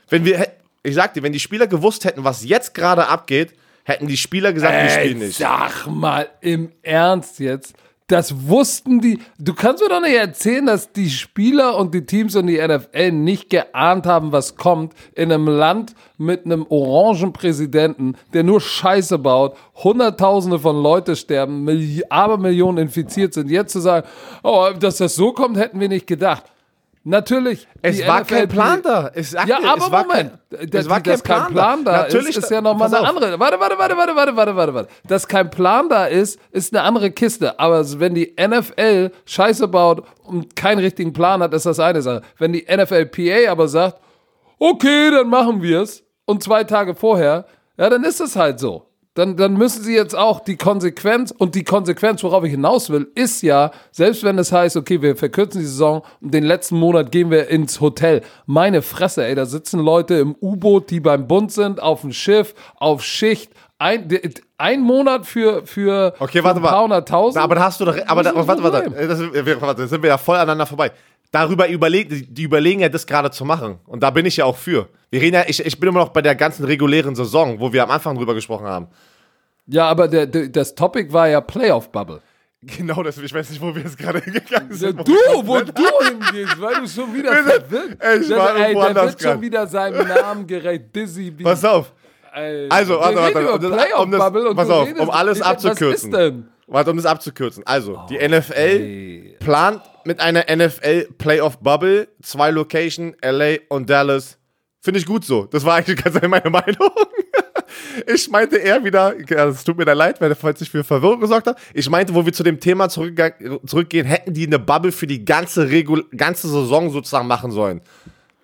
wenn wir, ich sag dir, wenn die Spieler gewusst hätten, was jetzt gerade abgeht, hätten die Spieler gesagt, wir spielen Ey, nicht. Sag mal im Ernst jetzt. Das wussten die. Du kannst mir doch nicht erzählen, dass die Spieler und die Teams und die NFL nicht geahnt haben, was kommt in einem Land mit einem orangen Präsidenten, der nur Scheiße baut, Hunderttausende von Leute sterben, Milli Abermillionen infiziert sind. Jetzt zu sagen, oh, dass das so kommt, hätten wir nicht gedacht. Natürlich. Es war NFL kein Plan da. Sag ja, aber es war Moment. Kein, dass, es war kein Plan da Natürlich, ist, ist ja nochmal eine auf. andere. Warte, warte, warte, warte, warte, warte, warte, warte. Dass kein Plan da ist, ist eine andere Kiste. Aber wenn die NFL Scheiße baut und keinen richtigen Plan hat, ist das eine Sache. Wenn die NFLPA aber sagt, okay, dann machen wir's und zwei Tage vorher, ja, dann ist es halt so. Dann, dann müssen sie jetzt auch die Konsequenz, und die Konsequenz, worauf ich hinaus will, ist ja, selbst wenn es heißt, okay, wir verkürzen die Saison und den letzten Monat gehen wir ins Hotel. Meine Fresse, ey, da sitzen Leute im U-Boot, die beim Bund sind, auf dem Schiff, auf Schicht. Ein, ein Monat für, für, Okay, für warte ein paar mal. hunderttausend. Aber da hast du doch. Aber da, warte, warte. Das, wir, warte, da sind wir ja voll aneinander vorbei. Darüber überlegt, die überlegen ja, das gerade zu machen. Und da bin ich ja auch für. Wir reden ja, ich, ich bin immer noch bei der ganzen regulären Saison, wo wir am Anfang drüber gesprochen haben. Ja, aber der, der, das Topic war ja Playoff-Bubble. Genau, das, ich weiß nicht, wo wir jetzt gerade hingegangen Ja, sind. du, wo du hingehst, weil du schon wieder verwirrt Ey, ich war ey, der wird schon wieder seinem Namen gerecht. Dizzy B. Pass auf. Ey, Also, warte, warte, um das- Playoff um das- Bubble und pass auf, redest- um alles Was abzukürzen. ist denn? Warte, um das abzukürzen. Also, die NFL plant mit einer NFL Playoff Bubble zwei Location, LA und Dallas. Finde ich gut so. Das war eigentlich ganz meine Meinung. Ich meinte eher wieder, ja, es tut mir da leid, weil falls ich für Verwirrung gesorgt habe. Ich meinte, wo wir zu dem Thema zurückge- zurückgehen, hätten die eine Bubble für die ganze, Regul ganze Saison sozusagen machen sollen.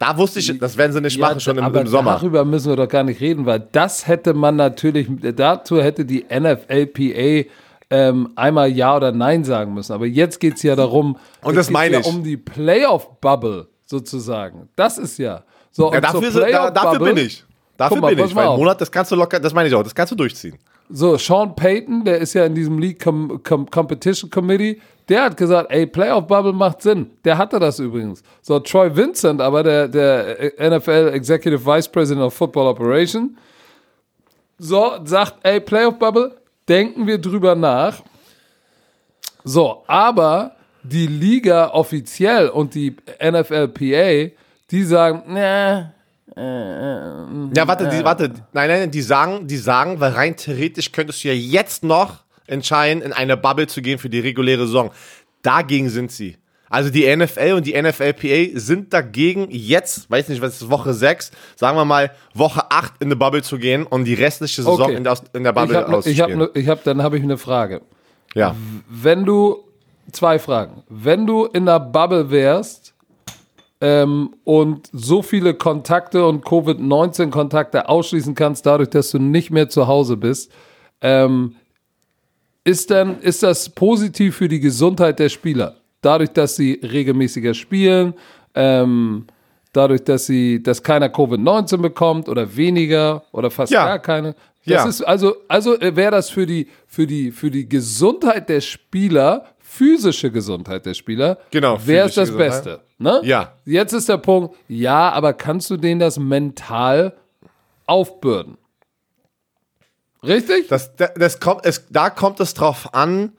Da wusste ich, das werden sie nicht machen, schon im, im Sommer. darüber müssen wir doch gar nicht reden, weil das hätte man natürlich, dazu hätte die NFLPA ähm, einmal Ja oder Nein sagen müssen. Aber jetzt geht es ja darum, Und das meine ja ich. um die Playoff-Bubble sozusagen. Das ist ja. So, Ja, dafür, sind- da, dafür bin ich. Dafür mal, bin ich. Weil Monat, das kannst du locker, das meine ich auch, das kannst du durchziehen. So, Sean Payton, der ist ja in diesem League Com Com Competition Committee, der hat gesagt, ey, Playoff Bubble macht Sinn. Der hatte das übrigens. So, Troy Vincent, aber der, der NFL Executive Vice President of Football Operation, so, sagt, ey, Playoff Bubble, denken wir drüber nach. So, aber die Liga offiziell und die NFLPA, die sagen, ne, Ja, warte, die, warte. Nein, nein, die sagen, die sagen, weil rein theoretisch könntest du ja jetzt noch entscheiden, in eine Bubble zu gehen für die reguläre Saison. Dagegen sind sie. Also die NFL und die NFLPA sind dagegen, jetzt, weiß nicht, was ist Woche 6, sagen wir mal, Woche 8 in die Bubble zu gehen und die restliche Saison Okay. in, der, in der Bubble ne- ich hab, auszuspielen. ne- ich hab, dann habe ich eine Frage. ja. Wenn du, zwei Fragen. Wenn du in der Bubble wärst ähm, und so viele Kontakte und Covid-19-Kontakte ausschließen kannst, dadurch, dass du nicht mehr zu Hause bist, ähm, ist, dann, ist das positiv für die Gesundheit der Spieler? Dadurch, dass sie regelmäßiger spielen, ähm, dadurch, dass sie, dass keiner Covid-19 bekommt oder weniger oder fast Ja. gar keine. Das Ja. ist also, also wäre das für die, für die, für die Gesundheit der Spieler, physische Gesundheit der Spieler, Genau, es physische das Gesundheit. Beste. Ne? Ja. Jetzt ist der Punkt, ja, aber kannst du denen das mental aufbürden? Richtig? Das, das, das kommt, es, da kommt es drauf an.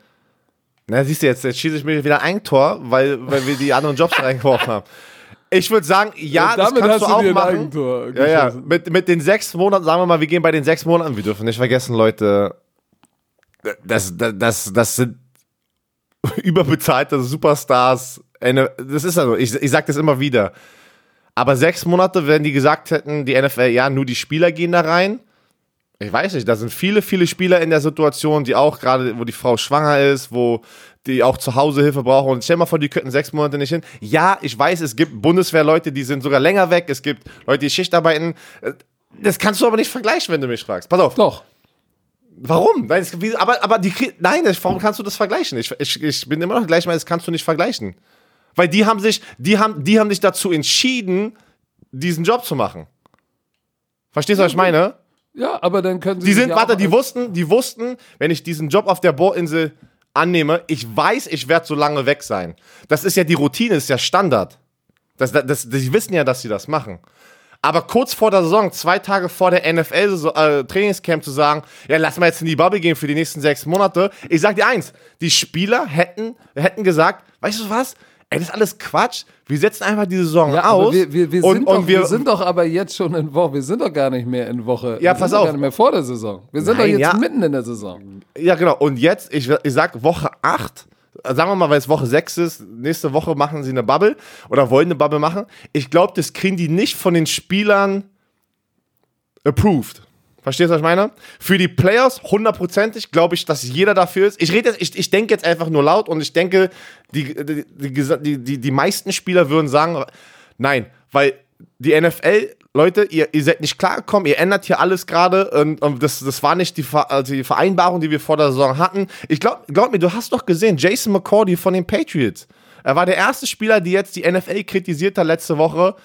Na, siehst du jetzt, jetzt schieße ich mir wieder ein Tor, weil, weil wir die anderen Jobs reingeworfen haben. Ich würde sagen, ja, das kannst du du auch machen. Ja, ja. Mit, mit den sechs Monaten, sagen wir mal, wir gehen bei den sechs Monaten. Wir dürfen nicht vergessen, Leute, das, das, das, das sind überbezahlte Superstars. Das ist also, ich, ich sag das immer wieder. Aber sechs Monate, wenn die gesagt hätten, die NFL, ja, nur die Spieler gehen da rein. Ich weiß nicht, da sind viele, viele Spieler in der Situation, die auch gerade, wo die Frau schwanger ist, wo die auch zu Hause Hilfe brauchen. Und stell mal vor, die könnten sechs Monate nicht hin. Ja, ich weiß, es gibt Bundeswehrleute, die sind sogar länger weg. Es gibt Leute, die Schicht arbeiten. Das kannst du aber nicht vergleichen, wenn du mich fragst. Pass auf. Doch. Warum? Nein, es, aber, aber die, nein, warum kannst du das vergleichen? Ich, ich, ich bin immer noch gleich mal, das kannst du nicht vergleichen. Weil die haben sich, die haben, die haben sich dazu entschieden, diesen Job zu machen. Verstehst du, was ich meine? Ja, aber dann können sie Die sind, warte, die wussten, die wussten, wenn ich diesen Job auf der Bohrinsel annehme, ich weiß, ich werde so lange weg sein. Das ist ja die Routine, ist ja Standard. Das, das, die wissen ja, dass sie das machen. Aber kurz vor der Saison, zwei Tage vor der NFL-Trainingscamp zu sagen, ja, lass mal jetzt in die Bubble gehen für die nächsten sechs Monate. Ich sag dir eins, die Spieler hätten, hätten gesagt, weißt du was? Ey, das ist alles Quatsch. Wir setzen einfach die Saison Ja, aus. wir, wir, wir, und, sind und doch, wir, sind doch aber jetzt schon in Woche. Wir sind doch gar nicht mehr in Woche. Ja, wir pass sind auf. gar nicht mehr vor der Saison. Wir sind Nein, doch jetzt ja. mitten in der Saison. Ja, genau. Und jetzt, ich, ich sag Woche 8, sagen wir mal, weil es Woche 6 ist, nächste Woche machen sie eine Bubble oder wollen eine Bubble machen. Ich glaube, das kriegen die nicht von den Spielern approved. Verstehst du, was ich meine? Für die Players hundertprozentig glaube ich, dass jeder dafür ist. Ich rede jetzt, ich, ich denke jetzt einfach nur laut und ich denke, die, die, die, die, die, die meisten Spieler würden sagen, nein, weil die NFL, Leute, ihr, ihr seid nicht klargekommen, ihr ändert hier alles gerade und, und das, das war nicht die, also die Vereinbarung, die wir vor der Saison hatten. Ich glaube, glaub mir, du hast doch gesehen, Jason McCordy von den Patriots. Er war der erste Spieler, die jetzt die NFL kritisiert hat letzte Woche,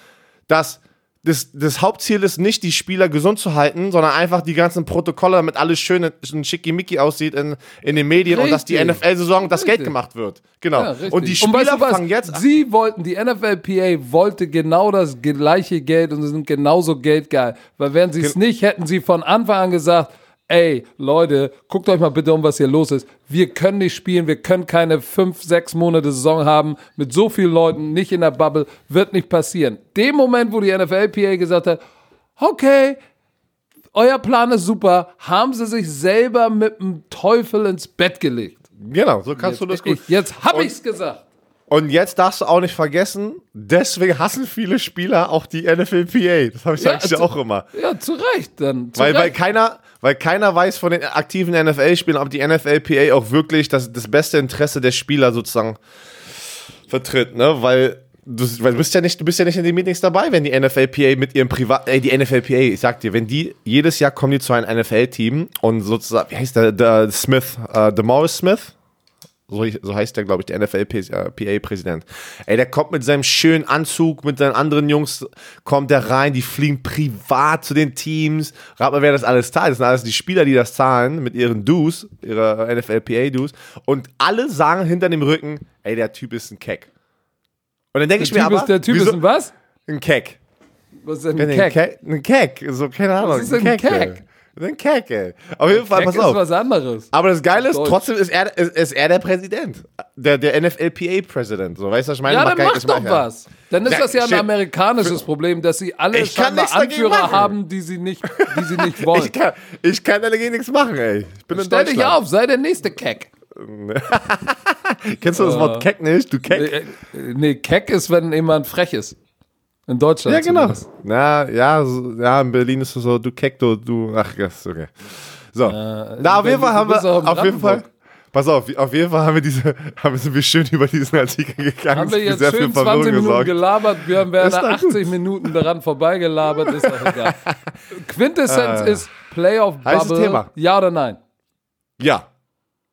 dass das, das Hauptziel ist nicht, die Spieler gesund zu halten, sondern einfach die ganzen Protokolle, damit alles schön und schickimicki aussieht in, in den Medien und dass die Richtig. NFL-Saison das Geld Richtig. gemacht wird. Genau. Ja, richtig. und die weißt Spieler du was? fangen jetzt an. Sie wollten, die NFLPA wollte genau das gleiche Geld und sie sind genauso geldgeil. Weil wären sie es nicht, hätten sie von Anfang an gesagt, ey, Leute, guckt euch mal bitte um, was hier los ist. Wir können nicht spielen, wir können keine fünf, sechs Monate Saison haben mit so vielen Leuten, nicht in der Bubble, wird nicht passieren. Dem Moment, wo die NFLPA gesagt hat, okay, euer Plan ist super, haben sie sich selber mit dem Teufel ins Bett gelegt. Genau, so kannst du das gut. Ich, jetzt hab Und- ich's gesagt. Und jetzt darfst du auch nicht vergessen, deswegen hassen viele Spieler auch die NFLPA. Das habe ich Ja, eigentlich zu- auch immer. Ja, zu Recht dann. Zu Weil, weil, Recht. keiner, weil keiner weiß von den aktiven NFL-Spielern, ob die NFLPA auch wirklich das, das beste Interesse der Spieler sozusagen vertritt, ne? Weil du, weil du bist ja nicht, du bist ja nicht in den Meetings dabei, wenn die NFLPA mit ihrem Privat, ey, die NFLPA, ich sag dir, wenn die, jedes Jahr kommen die zu einem NFL-Team und sozusagen, wie heißt der, der Smith, äh, Morris Smith? So, so heißt der, glaube ich, der NFL-PA-Präsident. Ey, der kommt mit seinem schönen Anzug, mit seinen anderen Jungs, kommt der rein, die fliegen privat zu den Teams. Rat mal, wer das alles zahlt. Das sind alles die Spieler, die das zahlen, mit ihren Dues, ihre NFL-PA-Dues. Und alle sagen hinter dem Rücken, ey, der Typ ist ein Keck. Und dann denke ich der mir aber, ist, der Typ wieso- ist ein was? ein Keck. Was ist denn Ein ein Keck. Keck? Ein Keck. So, keine Ahnung. ist denn ein Keck? ey. Ein Keck, ey. Auf jeden Fall, Keck pass ist auf. was anderes. Aber das Geile ist, Deutsch. trotzdem ist er, ist, ist er der Präsident. Der, der NFLPA-Präsident. So, weißt du, was ich meine? Ja, dann mach doch was. Dann ist Ja, das ja ein amerikanisches Problem, dass sie alle scheinbar Anführer haben, die sie nicht, die sie nicht wollen. Ich kann, ich kann dagegen nichts machen, ey. Ich bin in Stell dich auf, sei der nächste Keck. Kennst du das Wort Keck nicht? Du Keck? Äh, Nee, keck ist, wenn jemand frech ist. In Deutschland. Ja, genau. zumindest. Na, ja, so, ja, in Berlin ist es so, du Keck, du, ach, ja, ist okay. So. Na, auf jeden Fall haben wir, auf jeden Fall, pass auf, auf jeden Fall haben wir diese, haben wir, sind wir schön über diesen Artikel gegangen. Haben wir jetzt für schön 20 Minuten gesorgt. gelabert, wir haben gut. 80 Minuten daran vorbeigelabert, ist doch egal. Quintessenz ist Playoff Äh. Bubble, Thema. ja oder nein? Ja.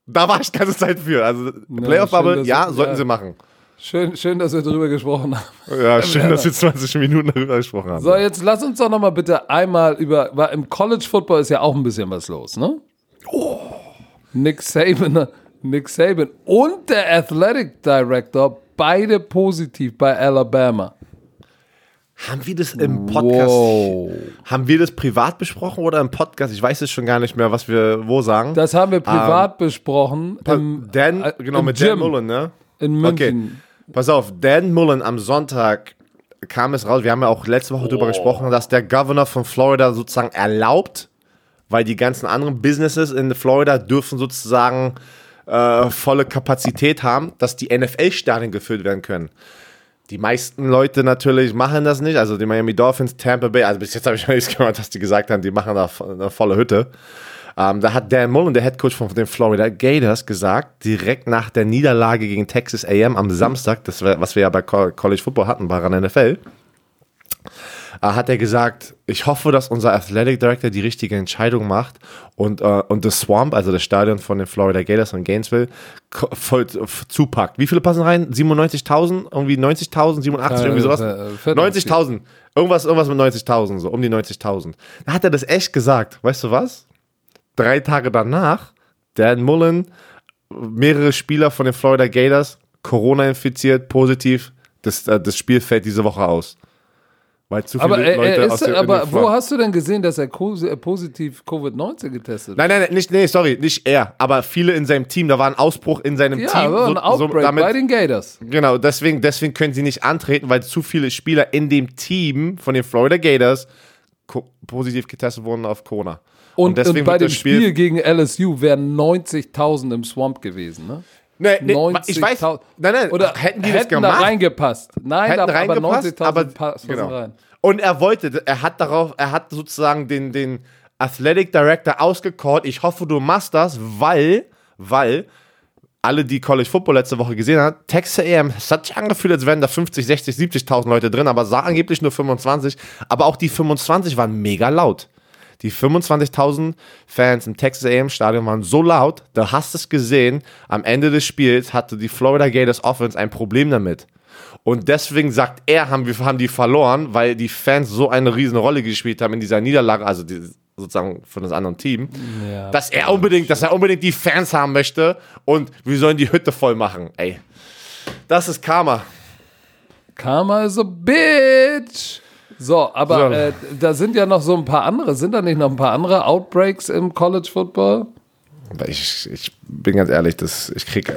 Da war ich ganze Zeit für. Also, schön, Playoff-Bubble, dass- ja, sollten ja. sie machen. Schön, schön, dass wir darüber gesprochen haben. Ja, schön, dass wir 20 Minuten darüber gesprochen haben. So, jetzt lass uns doch noch mal bitte einmal über, weil im College Football ist ja auch ein bisschen was los, ne? Oh. Nick Saban, Nick Saban und der Athletic Director, beide positiv bei Alabama. Haben wir das im Podcast, Wow. haben wir das privat besprochen oder im Podcast? Ich weiß es schon gar nicht mehr, was wir wo sagen. Das haben wir privat besprochen. Im, Dan, äh, genau, im mit Gym Dan Mullen, ne? in München. Pass auf, Dan Mullen am Sonntag kam es raus, wir haben ja auch letzte Woche drüber gesprochen, dass der Governor von Florida sozusagen erlaubt, weil die ganzen anderen Businesses in Florida dürfen sozusagen äh, volle Kapazität haben, dass die NFL-Stadien gefüllt werden können. Die meisten Leute natürlich machen das nicht, also die Miami Dolphins, Tampa Bay, also bis jetzt habe ich noch nichts gehört, dass die gesagt haben, die machen da eine volle Hütte. Ähm, da hat Dan Mullen, der Head Coach von den Florida Gators, gesagt, direkt nach der Niederlage gegen Texas AM am Samstag, das was wir ja bei Co- College Football hatten, bei der NFL, äh, hat er gesagt, ich hoffe, dass unser Athletic Director die richtige Entscheidung macht und, äh, und das Swamp, also das Stadion von den Florida Gators in Gainesville, voll zupackt. Wie viele passen rein? 97.000? Irgendwie 90.000? 87? irgendwie sowas? äh, 40. 90.000. Irgendwas, irgendwas mit 90.000, so um die 90.000. Da hat er das echt gesagt. Weißt du was? Drei Tage danach, Dan Mullen, mehrere Spieler von den Florida Gators, Corona infiziert, positiv. Das, äh, das Spiel fällt diese Woche aus. Weil zu viele Aber, er, Leute er aus ist, dem, in aber wo hast du denn gesehen, dass er äh, positiv Covid-19 getestet Nein, nein, nein, nicht, nee, sorry, nicht er, aber viele in seinem Team. Da war ein Ausbruch in seinem Ja, Team. aber ein Outbreak damit, bei den Gators. Genau, deswegen, deswegen können sie nicht antreten, weil zu viele Spieler in dem Team von den Florida Gators positiv getestet wurden auf Corona. Und, und, bei wird dem das Spiel, gegen LSU wären 90.000 im Swamp gewesen, ne? Nee, nee, ich weiß, 90.000. nein, nein, Oder hätten die hätten das gemacht? da reingepasst. Nein, hätten aber, aber reingepasst, 90.000 aber passen genau. rein. Und er wollte, er hat darauf, er hat sozusagen den, den Athletic Director ausgecallt. Ich hoffe, du machst das, weil, weil alle, die College Football letzte Woche gesehen haben, Texas A&M, es hat sich angefühlt, als wären da 50, 60, 70.000 Leute drin, aber sah angeblich nur 25. Aber auch die 25 waren mega laut. Die 25.000 Fans im Texas A&M Stadion waren so laut, da hast du es gesehen, am Ende des Spiels hatte die Florida Gators Offense ein Problem damit. Und deswegen sagt er, haben wir haben die verloren, weil die Fans so eine riesen Rolle gespielt haben in dieser Niederlage, also die, sozusagen von das anderen Team, Ja, dass er unbedingt, dass er unbedingt die Fans haben möchte und wir sollen die Hütte voll machen. Ey, das ist Karma. Karma is a bitch. So, aber So. Äh, da sind ja noch so ein paar andere. Sind da nicht noch ein paar andere Outbreaks im College Football? Ich, ich bin ganz ehrlich, das, ich krieg,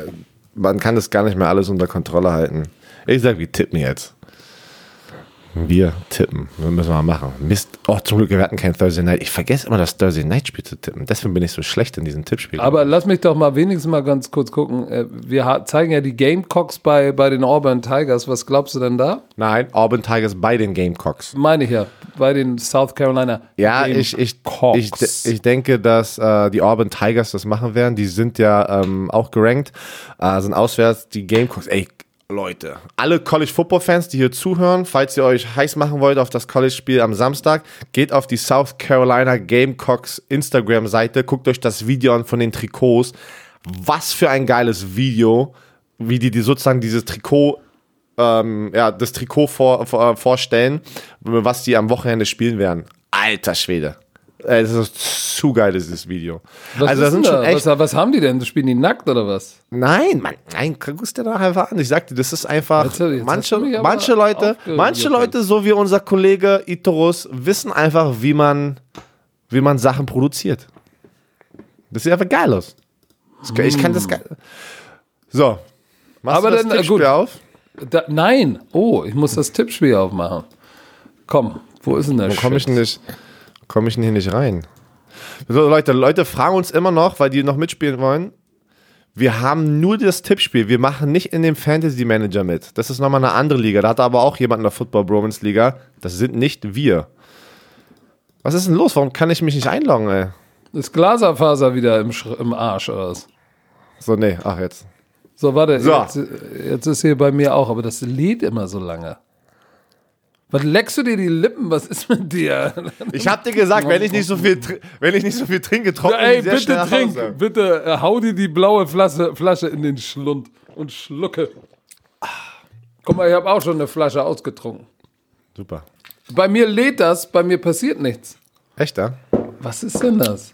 man kann das gar nicht mehr alles unter Kontrolle halten. Ich sag, wir tippen jetzt. Wir tippen. Das müssen wir mal machen. Mist. Oh, zum Glück, wir hatten kein Thursday Night. Ich vergesse immer das Thursday Night Spiel zu tippen. Deswegen bin ich so schlecht in diesen Tippspielen. Aber lass mich doch mal wenigstens mal ganz kurz gucken. Äh, Wir zeigen ja die Gamecocks bei, bei den Auburn Tigers. Was glaubst du denn da? Nein, Auburn Tigers bei den Gamecocks. Meine ich ja, bei den South Carolina Ja, ich, ich, ich, Gamecocks. ich denke, dass äh, die Auburn Tigers das machen werden. Die sind ja ähm, auch gerankt, äh, sind auswärts. Die Gamecocks, ey, Leute, alle College Football Fans, die hier zuhören, falls ihr euch heiß machen wollt auf das College Spiel am Samstag, geht auf die South Carolina Gamecocks Instagram Seite, guckt euch das Video an von den Trikots. Was für ein geiles Video, wie die, die sozusagen dieses Trikot ähm, ja, das Trikot vor, vor, vorstellen, was die am Wochenende spielen werden. Alter Schwede. Ey, Das ist zu geil, dieses Video. Was, also, das sind denn schon da? echt. was, was haben die denn? Spielen die nackt oder was? Nein, Mann, nein, guckst dir doch einfach an. Ich sag dir, das ist einfach. Jetzt- jetzt manche, manche Leute, manche Leute, so wie unser Kollege Itorus, wissen einfach, wie man, wie man Sachen produziert. Das sieht einfach geil aus. Das, Ich kann das geil. So. Machst Aber du das dann, äh, Tippspiel gut. auf? Da, nein. Oh, ich muss das Tippspiel aufmachen. Komm, wo ist denn der Wo komme ich denn nicht, komme ich denn hier nicht rein? So, Leute, Leute fragen uns immer noch, weil die noch mitspielen wollen. Wir haben nur das Tippspiel. Wir machen nicht in dem Fantasy Manager mit. Das ist nochmal eine andere Liga. Da hat aber auch jemand in der Football Bromance Liga. Das sind nicht wir. Was ist denn los? Warum kann ich mich nicht einloggen, ey? Ist Glaserfaser wieder im, Sch im Arsch oder was? So, nee, ach jetzt. So, warte, So. Jetzt, jetzt ist hier bei mir auch, aber das lädt immer so lange. Was leckst du dir die Lippen? Was ist mit dir? Ich hab dir gesagt, wenn ich nicht so viel, wenn ich nicht so viel trinke, trocknen Ey, die sehr bitte schnell trink, Hause. bitte äh, hau dir die blaue Flasche, Flasche in den Schlund und schlucke. Guck mal, ich habe auch schon eine Flasche ausgetrunken. Super. Bei mir lädt das, bei mir passiert nichts. Echt, ja? Was ist denn das?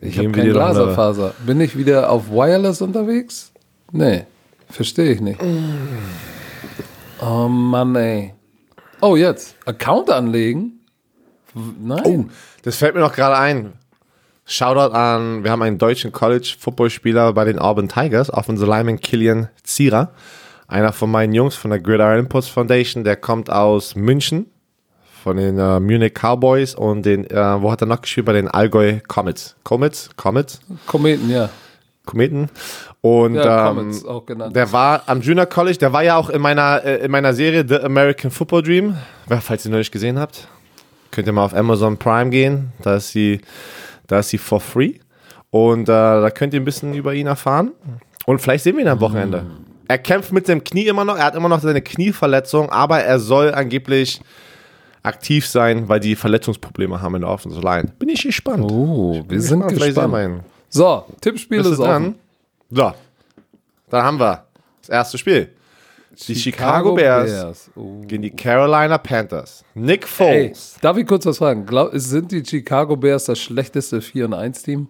Ich habe Geben wir kein dir doch eine- Glaserfaser. Bin ich wieder auf Wireless unterwegs? Nee, verstehe ich nicht. Oh Mann, ey. Oh, jetzt. Account anlegen? Nein. Das fällt mir noch gerade ein. Shoutout an, wir haben einen deutschen College-Footballspieler bei den Auburn Tigers, Offensive Lineman Killian Zierer. Einer von meinen Jungs von der Gridiron Impulse Foundation, der kommt aus München, von den äh, Munich Cowboys und den, äh, wo hat er noch gespielt? Bei den Allgäu Comets. Comets? Comets? Kometen, ja. Kometen. Und Ja, ähm, Comets auch genannt. der war am Junior College, der war ja auch in meiner, äh, in meiner Serie The American Football Dream. Falls ihr noch nicht gesehen habt, könnt ihr mal auf Amazon Prime gehen. Da ist sie, da ist sie for free. Und äh, da könnt ihr ein bisschen über ihn erfahren. Und vielleicht sehen wir ihn am Wochenende. Er kämpft mit dem Knie immer noch. Er hat immer noch seine Knieverletzung, aber er soll angeblich aktiv sein, weil die Verletzungsprobleme haben in der Offensive Line. Bin ich gespannt. Oh, wir sind gespannt. ihn. So, Tippspiel ist dran? So, dann haben wir das erste Spiel. Die Chicago, Bears, Oh. gegen die Carolina Panthers. Nick Ey, Foles. darf ich kurz was fragen? Glaub, sind die Chicago Bears das schlechteste 4 und 1 Team?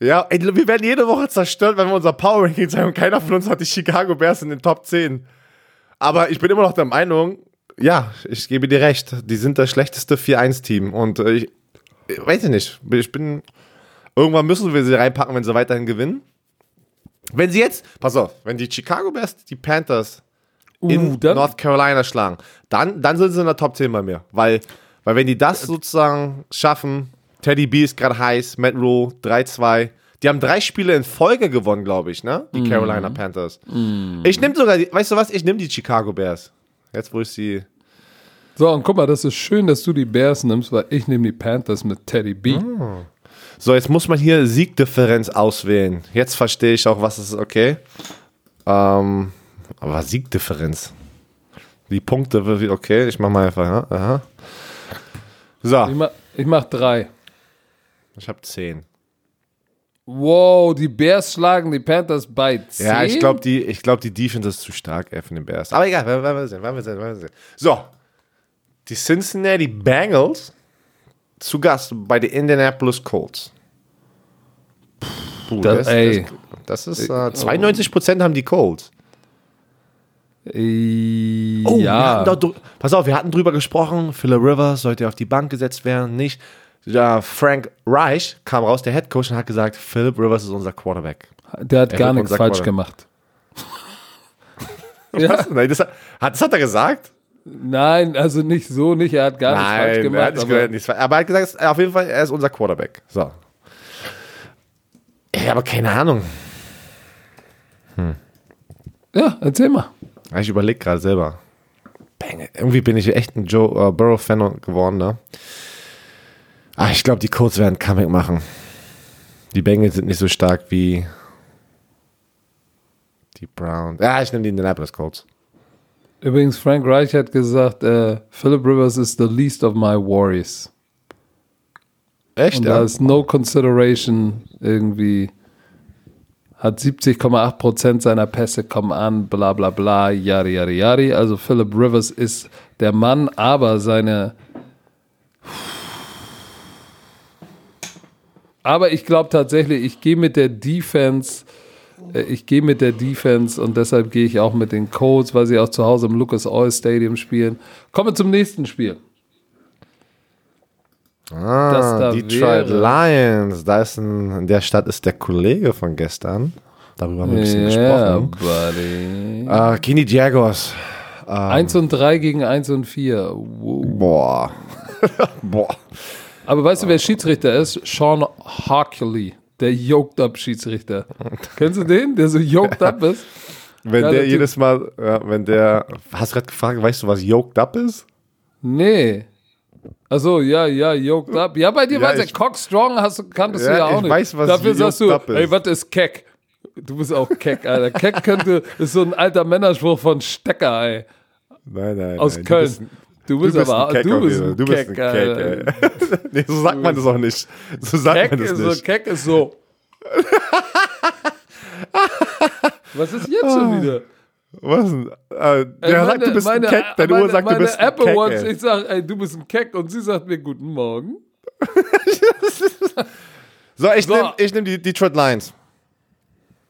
Ja, ey, wir werden jede Woche zerstört, wenn wir unser Power Ranking sagen und keiner von uns hat die Chicago Bears in den Top 10. Aber ich bin immer noch der Meinung, ja, ich gebe dir recht, die sind das schlechteste 4-1-Team und äh, ich, ich weiß ich nicht, ich bin, irgendwann müssen wir sie reinpacken, wenn sie weiterhin gewinnen. Wenn sie jetzt, pass auf, wenn die Chicago Bears die Panthers in Uh, dann- North Carolina schlagen, dann, dann sind sie in der Top 10 bei mir. Weil, weil wenn die das sozusagen schaffen, Teddy B ist gerade heiß, Matt Rule 3-2. Die haben drei Spiele in Folge gewonnen, glaube ich, ne? Die Carolina Panthers. Ich nehme sogar, die, weißt du was? Ich nehme die Chicago Bears. Jetzt, wo ich sie. So, und guck mal, das ist schön, dass du die Bears nimmst, weil ich nehme die Panthers mit Teddy B. So, jetzt muss man hier Siegdifferenz auswählen. Jetzt verstehe ich auch, was ist, okay. Ähm, aber Siegdifferenz. Die Punkte, okay, ich mach mal einfach? Aha. Ich, So, mach, ich mach drei. ich habe 10. Wow, die Bears schlagen die Panthers bei 10. Ja, ich glaube, die, ich glaub, die Defense ist zu stark ey, von den Bears. Aber egal, werden wir sehen, werden wir sehen, werden wir sehen. So, die Cincinnati Bengals zu Gast bei den Indianapolis Colts. Puh, Das- ey. das, das ist äh, 92% haben die Colts. Äh, Oh, ja. dort, pass auf, wir hatten drüber gesprochen, Philip Rivers sollte auf die Bank gesetzt werden, nicht. Ja, Frank Reich kam raus, der Head Coach, und hat gesagt, Philip Rivers ist unser Quarterback. Der hat Er gar nichts falsch gemacht. ja, Nein, das, hat, das hat er gesagt? Nein, also nicht so, nicht. Er hat gar nichts falsch Nein, er gemacht. hat nicht aber gehört, nichts falsch. aber er hat gesagt, es- auf jeden Fall, er ist unser Quarterback. So. Ey, aber keine Ahnung. ja, erzähl mal. Ich überlege gerade selber. Bang, irgendwie bin ich echt ein Joe äh, Burrow-Fan geworden, ne? Ah, ich glaube, die Colts werden Comeback machen. Die Bengals sind nicht so stark wie die Browns. Ja, ich nehme die Indianapolis Colts. Übrigens, Frank Reich hat gesagt, äh, Philip Rivers is the least of my worries. Echt? Und Ja? da ist no consideration irgendwie. Hat 70,8% seiner Pässe kommen an, bla bla bla, yari yari yari. Also Philip Rivers ist der Mann, aber seine. Aber ich glaube tatsächlich, ich gehe mit der Defense. Äh, Ich gehe mit der Defense und deshalb gehe ich auch mit den Colts, weil sie auch zu Hause im Lucas Oil Stadium spielen. Kommen wir zum nächsten Spiel. Ah, da Detroit wäre. Lions. Da ist ein, in der Stadt ist der Kollege von gestern. Darüber haben wir ein bisschen Ja, gesprochen. buddy. Äh, gegen die Jaguars. 1 und 3 gegen 1 und 4. Wow. Boah. Boah. Aber weißt du, wer Schiedsrichter ist? Sean Harkley. Der Yoked Up Schiedsrichter. Kennst du den, der so yoked up ist? Wenn Ja, der der jedes Mal, ja, wenn der, hast du gerade gefragt, weißt du, was yoked up ist? Nee. Achso, ja, ja, yoked up. Ja, bei dir Ja, weiß ich, Cock Strong hast, du- kanntest Ja, du ja auch ich nicht. weiß, was Dafür sagst du, yoked up ist. ey, was ist Keck? Du bist auch Keck, Alter. Keck könnte, ist so ein alter Männerspruch von Stecker, ey. Nein, nein. Aus nein, Köln. Du bist, ein- Du bist, aber, ein Keck du bist ein Du bist Keck, ein Keck, ey. nee, so sagt man das auch nicht. So sagt Keck man das ist so, nicht. Keck ist so. Was ist jetzt schon wieder? Was denn? Äh, der Ey, sagt, du bist meine, ein Keck. Deine meine, Uhr sagt, du meine bist ein Apple Keck, Watch, ey. ich sag, ey, du bist ein Keck und sie sagt mir guten Morgen. So, ich So. nehme nehm die Detroit Lions.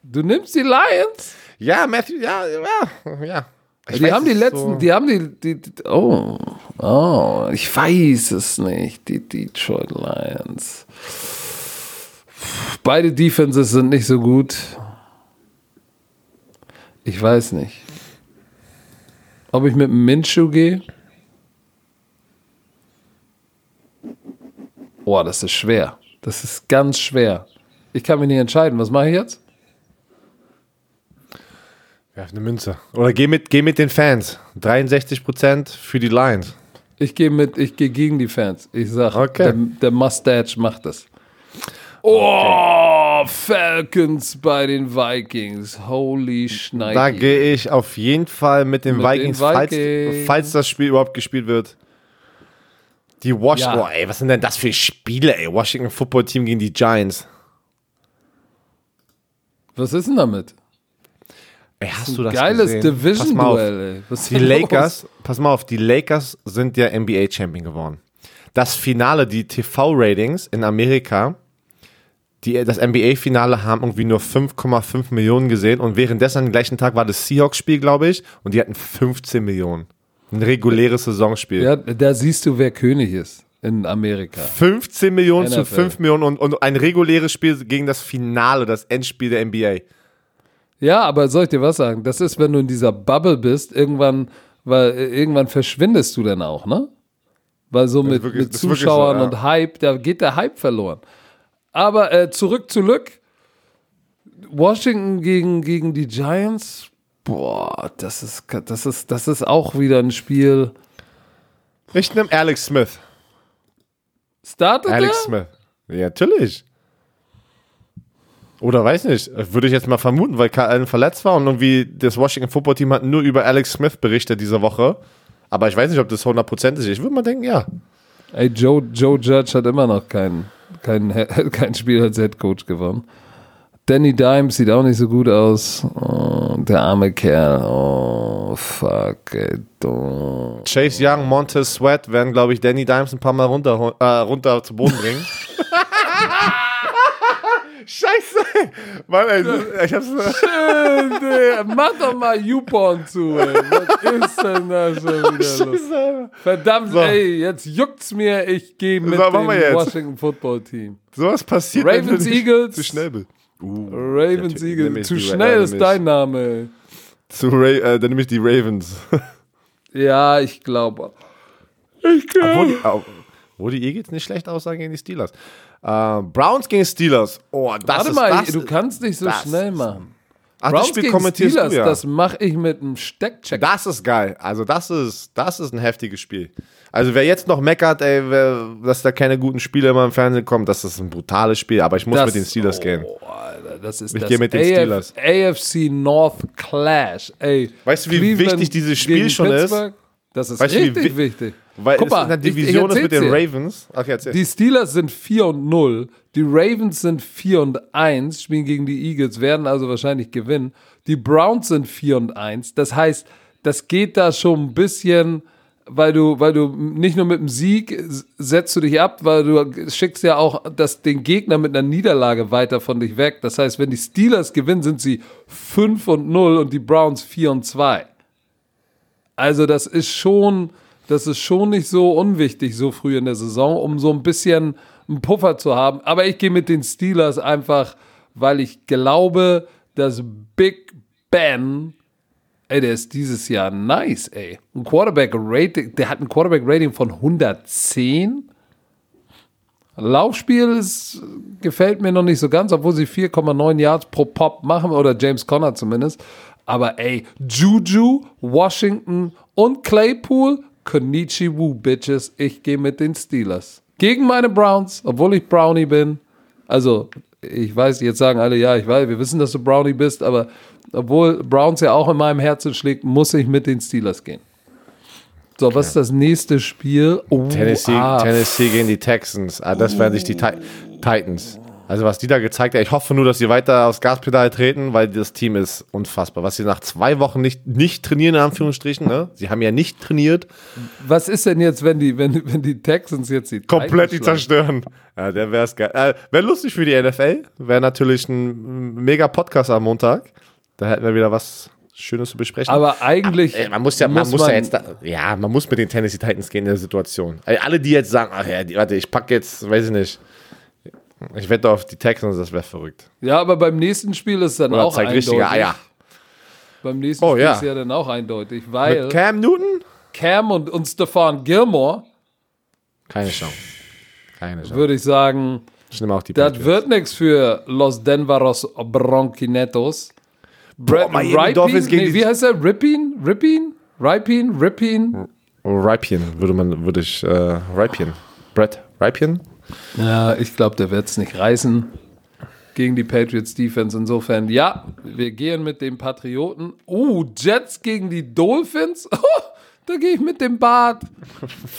Du nimmst die Lions? Ja, Matthew, ja, ja, ja. Ich die weiß, haben die letzten, so- die haben die, die, die, oh, oh, ich weiß es nicht, die Detroit Lions. Beide Defenses sind nicht so gut. Ich weiß nicht. Ob ich mit dem Minshew gehe? Boah, das ist schwer. Das ist ganz schwer. Ich kann mich nicht entscheiden. Was mache ich jetzt? Werf eine Münze. Oder geh mit, geh mit den Fans. 63% für die Lions. Ich gehe mit, ich gehe gegen die Fans. Ich sag, Okay. der, der Mustache macht das. Oh, Falcons bei den Vikings. Holy Schneide. Da gehe ich auf jeden Fall mit den Mit den Vikings, falls, Vikings. falls das Spiel überhaupt gespielt wird. Die Washington, Ja. oh, ey, was sind denn das für Spiele, ey? Washington Football Team gegen die Giants. Was ist denn damit? Ey, hast du das Geiles. Division-Duell, Die? Lakers, pass mal auf, die Lakers sind ja NBA-Champion geworden. Das Finale, die TV-Ratings in Amerika, die, das NBA-Finale haben irgendwie nur 5,5 Millionen gesehen und währenddessen am gleichen Tag war das Seahawks-Spiel, glaube ich, und die hatten 15 Millionen. Ein reguläres Saisonspiel. Ja, da siehst du, wer König ist in Amerika. 15 Millionen zu NFL. 5 Millionen und, und ein reguläres Spiel gegen das Finale, das Endspiel der NBA. Ja, aber soll ich dir was sagen? Das ist, wenn du in dieser Bubble bist, irgendwann, weil äh, irgendwann verschwindest du dann auch, ne? Weil so mit, wirklich- mit Zuschauern so, ja. und Hype, da geht der Hype verloren. Aber äh, zurück zu Lück. Washington gegen, gegen die Giants. Boah, das ist, das, ist, das ist auch wieder ein Spiel. Ich nehme Alex Smith. Startet Alex er? Smith. Ja, natürlich. Oder weiß nicht, würde ich jetzt mal vermuten, weil Kyle Allen verletzt war und irgendwie das Washington Football Team hat nur über Alex Smith berichtet diese Woche. Aber ich weiß nicht, ob das 100% ist. Ich würde mal denken, ja. Ey, Joe, Joe Judge hat immer noch kein, kein, kein Spiel als Head Coach gewonnen. Danny Dimes sieht auch nicht so gut aus. Oh, der arme Kerl. Oh, fuck, ey. dumm. Chase Young, Montez Sweat werden, glaube ich, Danny Dimes ein paar Mal runter, äh, runter zu Boden bringen. Scheiße! Mann, ey, ich hab's. Äh, Mach doch mal YouPorn zu, ey. Was ist denn da schon wieder los? Scheiße. Verdammt, So. ey, jetzt juckt's mir. Ich gehe mit So, dem. Washington Football Team. Sowas passiert, Ravens, wenn Eagles. zu schnell bist. Uh, Ravens natürlich. Eagles. Zu schnell ist dein Name, ey. Zu Ra äh, dann nehme ich die Ravens. Ja, ich glaube. Ich Obwohl glaube. au- wo die Eagles nicht schlecht aussahen gegen die Steelers. Äh, Browns gegen Steelers. Oh, das Warte ist mal, das. du kannst nicht so das schnell ist- machen. Ach, das Browns Spiel gegen kommentierst Steelers, du ja. das mache ich mit einem Steckcheck. Das ist geil. Also das ist, das ist ein heftiges Spiel. Also wer jetzt noch meckert, ey, wer, dass da keine guten Spiele immer im Fernsehen kommen, das ist ein brutales Spiel. Aber ich muss Das- mit den Steelers gehen. Oh, Alter, das ist Ich das gehe mit den AF Steelers. AFC North Clash. Ey, Weißt du, wie wichtig dieses Spiel schon ist? Pittsburgh? Das ist Weißt du, wie richtig wi- wichtig. Weil Guck mal, in der ich- ich Division ist mit den. Ravens. Okay, erzähl. Die Steelers sind 4 und 0, die Ravens sind 4 und 1, spielen gegen die Eagles, werden also wahrscheinlich gewinnen. Die Browns sind 4 und 1. Das heißt, das geht da schon ein bisschen, weil du, weil du nicht nur mit dem Sieg setzt du dich ab, weil du schickst ja auch das, den Gegner mit einer Niederlage weiter von dich weg. Das heißt, wenn die Steelers gewinnen, sind sie 5 und 0 und die Browns 4 und 2. Also das ist schon, das ist schon nicht so unwichtig so früh in der Saison, um so ein bisschen einen Puffer zu haben. Aber ich gehe mit den Steelers einfach, weil ich glaube, dass Big Ben, ey, der ist dieses Jahr nice, ey. Ein Quarterback Rating, der hat ein Quarterback Rating von 110. Laufspiel ist, gefällt mir noch nicht so ganz, obwohl sie 4,9 Yards pro Pop machen, oder James Conner zumindest. Aber ey, Juju, Washington und Claypool, Konnichiwu, Bitches, ich gehe mit den Steelers. Gegen meine Browns, obwohl ich Brownie bin. Also, ich weiß, jetzt sagen alle, ja, ich weiß, wir wissen, dass du Brownie bist, aber obwohl Browns ja auch in meinem Herzen schlägt, muss ich mit den Steelers gehen. So, was ist das nächste Spiel? Oh, Tennessee, ah, Tennessee gegen die Texans. Ah, das werden sich die Ti Titans. Also was die da gezeigt haben, ich hoffe nur, dass sie weiter aufs Gaspedal treten, weil das Team ist unfassbar. Was sie nach zwei Wochen nicht, nicht trainieren, in Anführungsstrichen, ne? Sie haben ja nicht trainiert. Was ist denn jetzt, wenn die, wenn, wenn die Texans jetzt die Komplett die zerstören. Ja, der wäre es geil. Äh, wäre lustig für die NFL. Wäre natürlich ein mega Podcast am Montag. Da hätten wir wieder was Schönes zu besprechen. Aber eigentlich Ey, man muss ja, man muss ja jetzt, da, ja, man muss mit den Tennessee Titans gehen in der Situation. Ey, alle, die jetzt sagen, ach ja, die, warte, ich packe jetzt, weiß ich nicht, ich wette auf die Texans, das wäre verrückt. Ja, aber beim nächsten Spiel ist dann Oder auch zeigt eindeutig. richtige Eier. Beim nächsten Oh, Spiel ja. ist ja dann auch eindeutig, weil Mit Cam Newton? Cam und, und Stefan Gilmore, Keine Chance. Keine Chance. würde ich sagen, Ich nehme auch die das wird nichts für Los Denveros Bronquinetos. Brett Ripien? Gegen nee, wie heißt er? Ripien? Ripien? Ripien? Ripien? Oh, Ripien, würde man, würde ich, äh, Ripien. Brett Ripien? Ja, ich glaube, der wird es nicht reißen gegen die Patriots Defense. Insofern, ja, wir gehen mit den Patrioten. Uh, Jets gegen die Dolphins? da gehe ich mit dem Bart.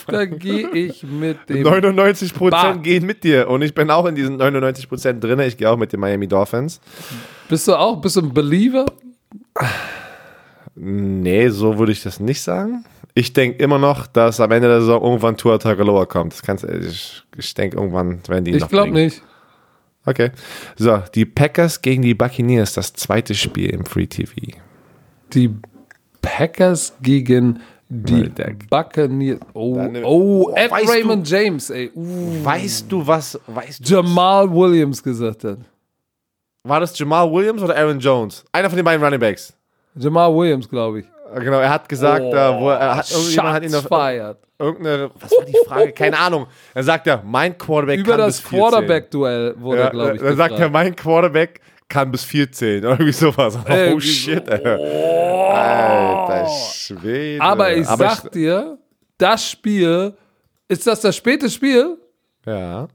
Da gehe ich mit dem 99 Bart. Prozent gehen mit dir und ich bin auch in diesen 99 Prozent drin. Ich gehe auch mit den Miami Dolphins. Bist du auch, bist du ein Believer? Nee, so würde ich das nicht sagen. Ich denke immer noch, dass am Ende der Saison irgendwann Tua Tagovailoa kommt. Das kannst, ich ich denke, irgendwann werden die ihn Ich noch glaube nicht. Okay. So, die Packers gegen die Buccaneers, das zweite Spiel im Free TV. Die Packers gegen die Buccaneers. Oh, oh, Oh, Ed weißt du- Raymond James, ey. Uh, Weißt du was? Weißt du, Jamal Williams gesagt hat. war das Jamal Williams oder Aaron Jones? Einer von den beiden Running Backs. Jamal Williams, glaube ich. Genau, er hat gesagt, Oh, äh, wo er, er hat, irgendjemand hat ihn auf irgendeine, was war die Frage? Keine Ahnung. Er sagt ja, mein Quarterback Über kann das bis Quarterback-Duell wurde, zählen. glaube Ja, ich, dann sagt er, gefragt. mein Quarterback kann bis vier zählen. Oder irgendwie sowas. Oh Irgendwie shit. Alter. Alter Schwede. Aber ich sag dir, das Spiel, ist das das späte Spiel? Ja.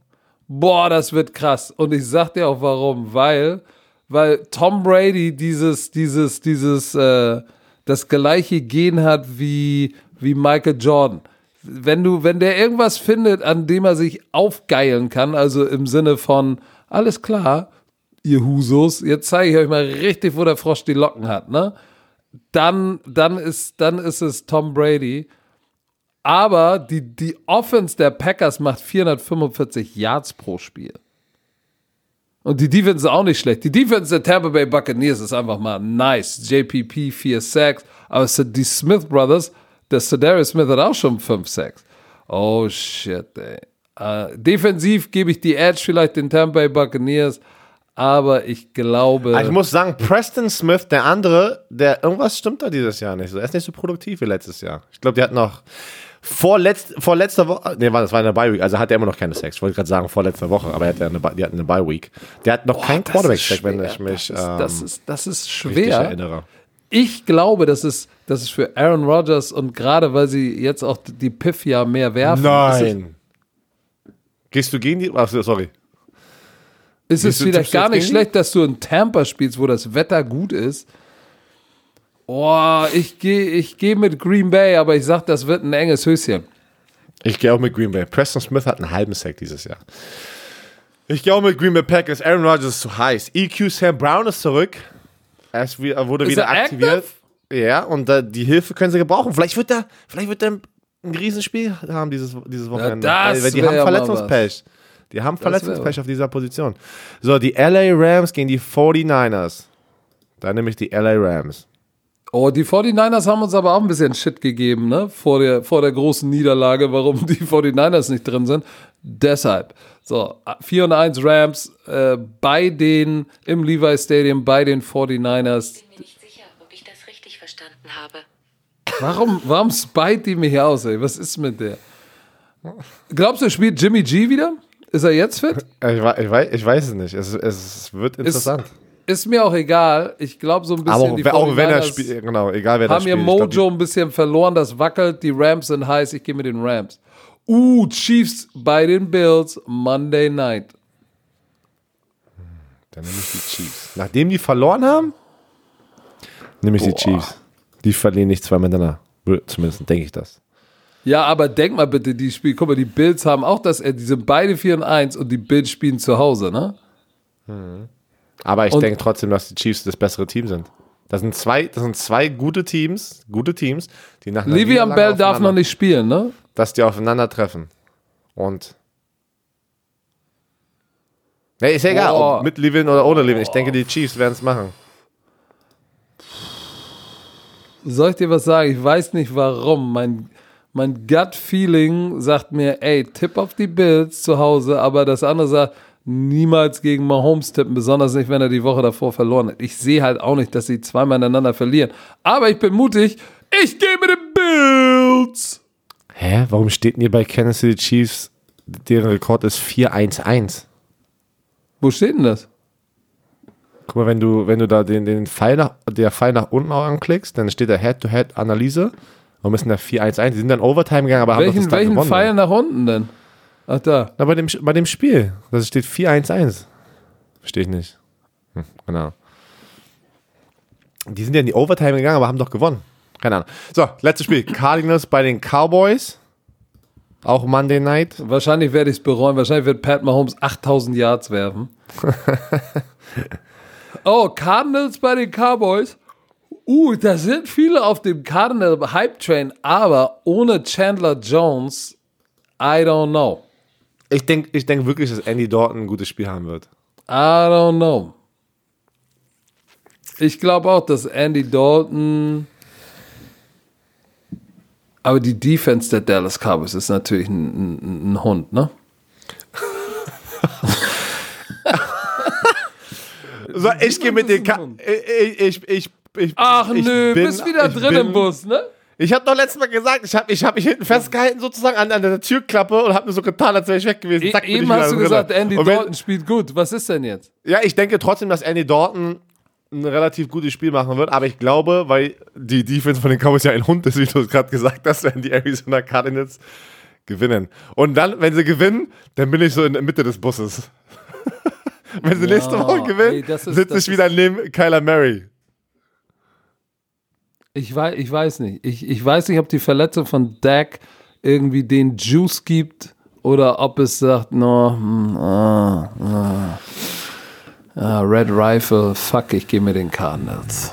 Boah, das wird krass. Und ich sag dir auch warum, weil, weil Tom Brady dieses, dieses, dieses, äh, das gleiche Gen hat wie, wie Michael Jordan. Wenn du, wenn der irgendwas findet, an dem er sich aufgeilen kann, also im Sinne von, alles klar, ihr Husos, jetzt zeige ich euch mal richtig, wo der Frosch die Locken hat, ne? Dann, dann ist, dann ist es Tom Brady. Aber die, die Offense der Packers macht 445 Yards pro Spiel. Und die Defense ist auch nicht schlecht. Die Defense der Tampa Bay Buccaneers ist einfach mal nice. JPP 4 Sacks. Aber die Smith Brothers, der Cedarius Smith hat auch schon 5 Sacks. Oh shit, ey. Äh, defensiv gebe ich die Edge vielleicht den Tampa Bay Buccaneers. Aber ich glaube. Also ich muss sagen, Preston Smith, der andere, der irgendwas stimmt da dieses Jahr nicht. so. Er ist nicht so produktiv wie letztes Jahr. Ich glaube, der hat noch vor, letzt, vor letzter Woche, nee, war- das war eine Bye Week, also hat er immer noch keine Sex. Ich wollte gerade sagen vor letzter Woche, aber er hat ja eine, die hatten eine Bye Week. Der hat noch keinen das Quarterback ist Sack, wenn ich mich das, ist, das, ähm, ist, das ist schwer. erinnere. Ich glaube, dass es, dass es für Aaron Rodgers und gerade weil sie jetzt auch die Piff ja mehr werfen, Nein. Gehst du gegen die? Ach, sorry. ist es, ist Gehst es vielleicht gar nicht schlecht, dass du in Tampa spielst, wo das Wetter gut ist. Oh, ich gehe ich geh mit Green Bay, aber ich sag, das wird ein enges Höschen. Ich gehe auch mit Green Bay. Preston Smith hat einen halben Sack dieses Jahr. Ich gehe auch mit Green Bay Packers. Aaron Rodgers ist zu heiß. EQ Sam Brown ist zurück. Er, wurde Ist wieder er aktiviert. active? Ja, und äh, die Hilfe können sie gebrauchen. Vielleicht wird er, vielleicht wird er ein Riesenspiel haben dieses, dieses Wochenende. das weil, die haben ja Verletzungspech. Die haben Verletzungspech auf dieser Position. So, die LA Rams gegen die 49ers. Da nehme ich die LA Rams. Oh, die 49ers haben uns aber auch ein bisschen Shit gegeben, ne? Vor der, vor der großen Niederlage, warum die 49ers nicht drin sind. Deshalb. So, 4 und 1 Rams äh, bei den, im Levi Stadium, bei den 49ers. bin mir nicht sicher, ob ich das richtig verstanden habe. Warum, warum spite die mich aus, ey? Was ist mit der? Glaubst du, spielt Jimmy G wieder? Ist er jetzt fit? Ich, ich, weiß, ich weiß es nicht. Es, es wird interessant. Ist mir auch egal. Ich glaube so ein bisschen. Aber auch, die auch wenn er 49ers spielt, genau, egal wer da Haben ihr spielt. ich glaub, Mojo ein bisschen verloren, das wackelt. Die Rams sind heiß. Ich gehe mit den Rams. Uh, Chiefs bei den Bills Monday Night. Dann nehme ich die Chiefs. Nachdem die verloren haben, nehme ich die Chiefs. Die verlieren nicht zwei miteinander. Zumindest denke ich das. Ja, aber denk mal bitte, die Spiel, guck mal, die Bills haben auch das, äh, die sind beide 4 und 1 und die Bills spielen zu Hause, ne? Aber ich denke trotzdem, dass die Chiefs das bessere Team sind. Das sind zwei, das sind zwei gute Teams, gute Teams, die nach einer Livian Bell darf noch nicht spielen, ne? dass die aufeinandertreffen. Und. Nee, ist ja egal, Boah. ob mit Levin oder ohne Levin. Ich denke, die Chiefs werden es machen. Soll ich dir was sagen? Ich weiß nicht warum. Mein, mein Gut-Feeling sagt mir, ey, tipp auf die Bills zu Hause, aber das andere sagt, niemals gegen Mahomes tippen, besonders nicht, wenn er die Woche davor verloren hat. Ich sehe halt auch nicht, dass sie zweimal ineinander verlieren. Aber ich bin mutig. Ich gehe mit den Bills. Hä? Warum steht denn hier bei Kansas City Chiefs, deren Rekord ist 4-1-1? Wo steht denn das? Guck mal, wenn du, wenn du da den, den Pfeil nach, der Pfeil nach unten auch anklickst, dann steht da Head-to-Head-Analyse. Warum ist denn da 4-1-1? Die sind dann Overtime gegangen, aber haben Welchen, das dann welchen. Pfeil nach unten denn? Ach da. Na, bei dem, bei dem Spiel. Das steht 4-1-1. Verstehe ich nicht. Hm, genau. Die sind ja in die Overtime gegangen, aber haben doch gewonnen. Keine Ahnung. So, letztes Spiel. Cardinals bei den Cowboys. Auch Monday Night. Wahrscheinlich werde ich es bereuen. Wahrscheinlich wird Pat Mahomes 8000 Yards werfen. oh, Cardinals bei den Cowboys. Uh, da sind viele auf dem Cardinal Hype Train, aber ohne Chandler Jones, I don't know. Ich denke ich denk wirklich, dass Andy Dalton ein gutes Spiel haben wird. I don't know. Ich glaube auch, dass Andy Dalton. Aber die Defense der Dallas Cowboys ist natürlich ein, ein, ein Hund, ne? So, ich gehe mit den Ka ich, ich, ich, ich, Ach ich nö, bin- bist wieder drin bin- im Bus, ne? Ich habe doch letztes Mal gesagt, ich habe ich hab mich hinten festgehalten sozusagen an, an der Türklappe und habe mir so getan, als wäre ich weg gewesen. E Zack, ich eben hast du drin. gesagt, Andy wenn- Dalton spielt gut. Was ist denn jetzt? Ja, ich denke trotzdem, dass Andy Dalton ein relativ gutes Spiel machen wird, aber ich glaube, weil die Defense von den Cowboys ja ein Hund ist, wie du gerade gesagt hast, werden die Arizona Cardinals gewinnen. Und dann, wenn sie gewinnen, dann bin ich so in der Mitte des Busses. wenn sie nächste Woche gewinnen, sitze ich wieder neben Kyler Murray. Ich weiß, ich weiß nicht. Ich, ich weiß nicht, ob die Verletzung von Dak irgendwie den Juice gibt oder ob es sagt, no, hm, ah, ah, ah, Red Rifle, fuck, ich gehe mit den Cardinals.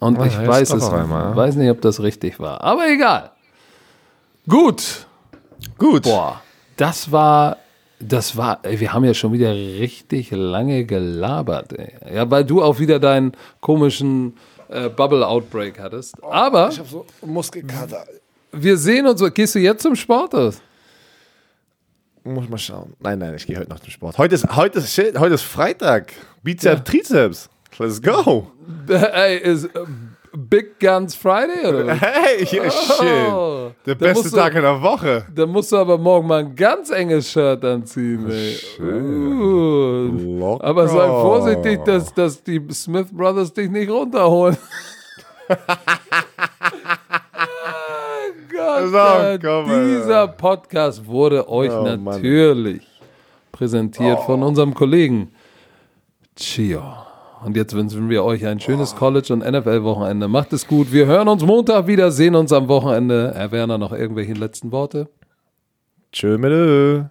Und Ah, ich weiß es, einmal, ja. weiß nicht, ob das richtig war. Aber egal. Gut. Gut. Boah, das war, das war, ey, wir haben ja schon wieder richtig lange gelabert, ey. Ja, weil du auch wieder deinen komischen äh, Bubble-Outbreak hattest. Aber habe so Muskelkater. wir sehen uns, gehst du jetzt zum Sport? Oder? Muss mal schauen. Nein, nein, ich gehe heute noch zum Sport. Heute ist, heute ist, shit, heute ist Freitag. Bizeps, Trizeps. Let's go. Ey, ist äh, Big Guns Friday oder was? Hey, shit. Oh, Der da beste du- Tag in der Woche. Dann musst du aber morgen mal ein ganz enges Shirt anziehen, ey. Uh. Locker. Aber sei vorsichtig, dass, dass die Smith Brothers dich nicht runterholen. Ah, Gott, So, komm, dieser Podcast wurde euch Oh, Mann. natürlich präsentiert von unserem Kollegen Chio. Und jetzt wünschen wir euch ein schönes College- und NFL-Wochenende. Macht es gut. Wir hören uns Montag wieder, sehen uns am Wochenende. Herr Werner, noch irgendwelche letzten Worte? Tschö mit.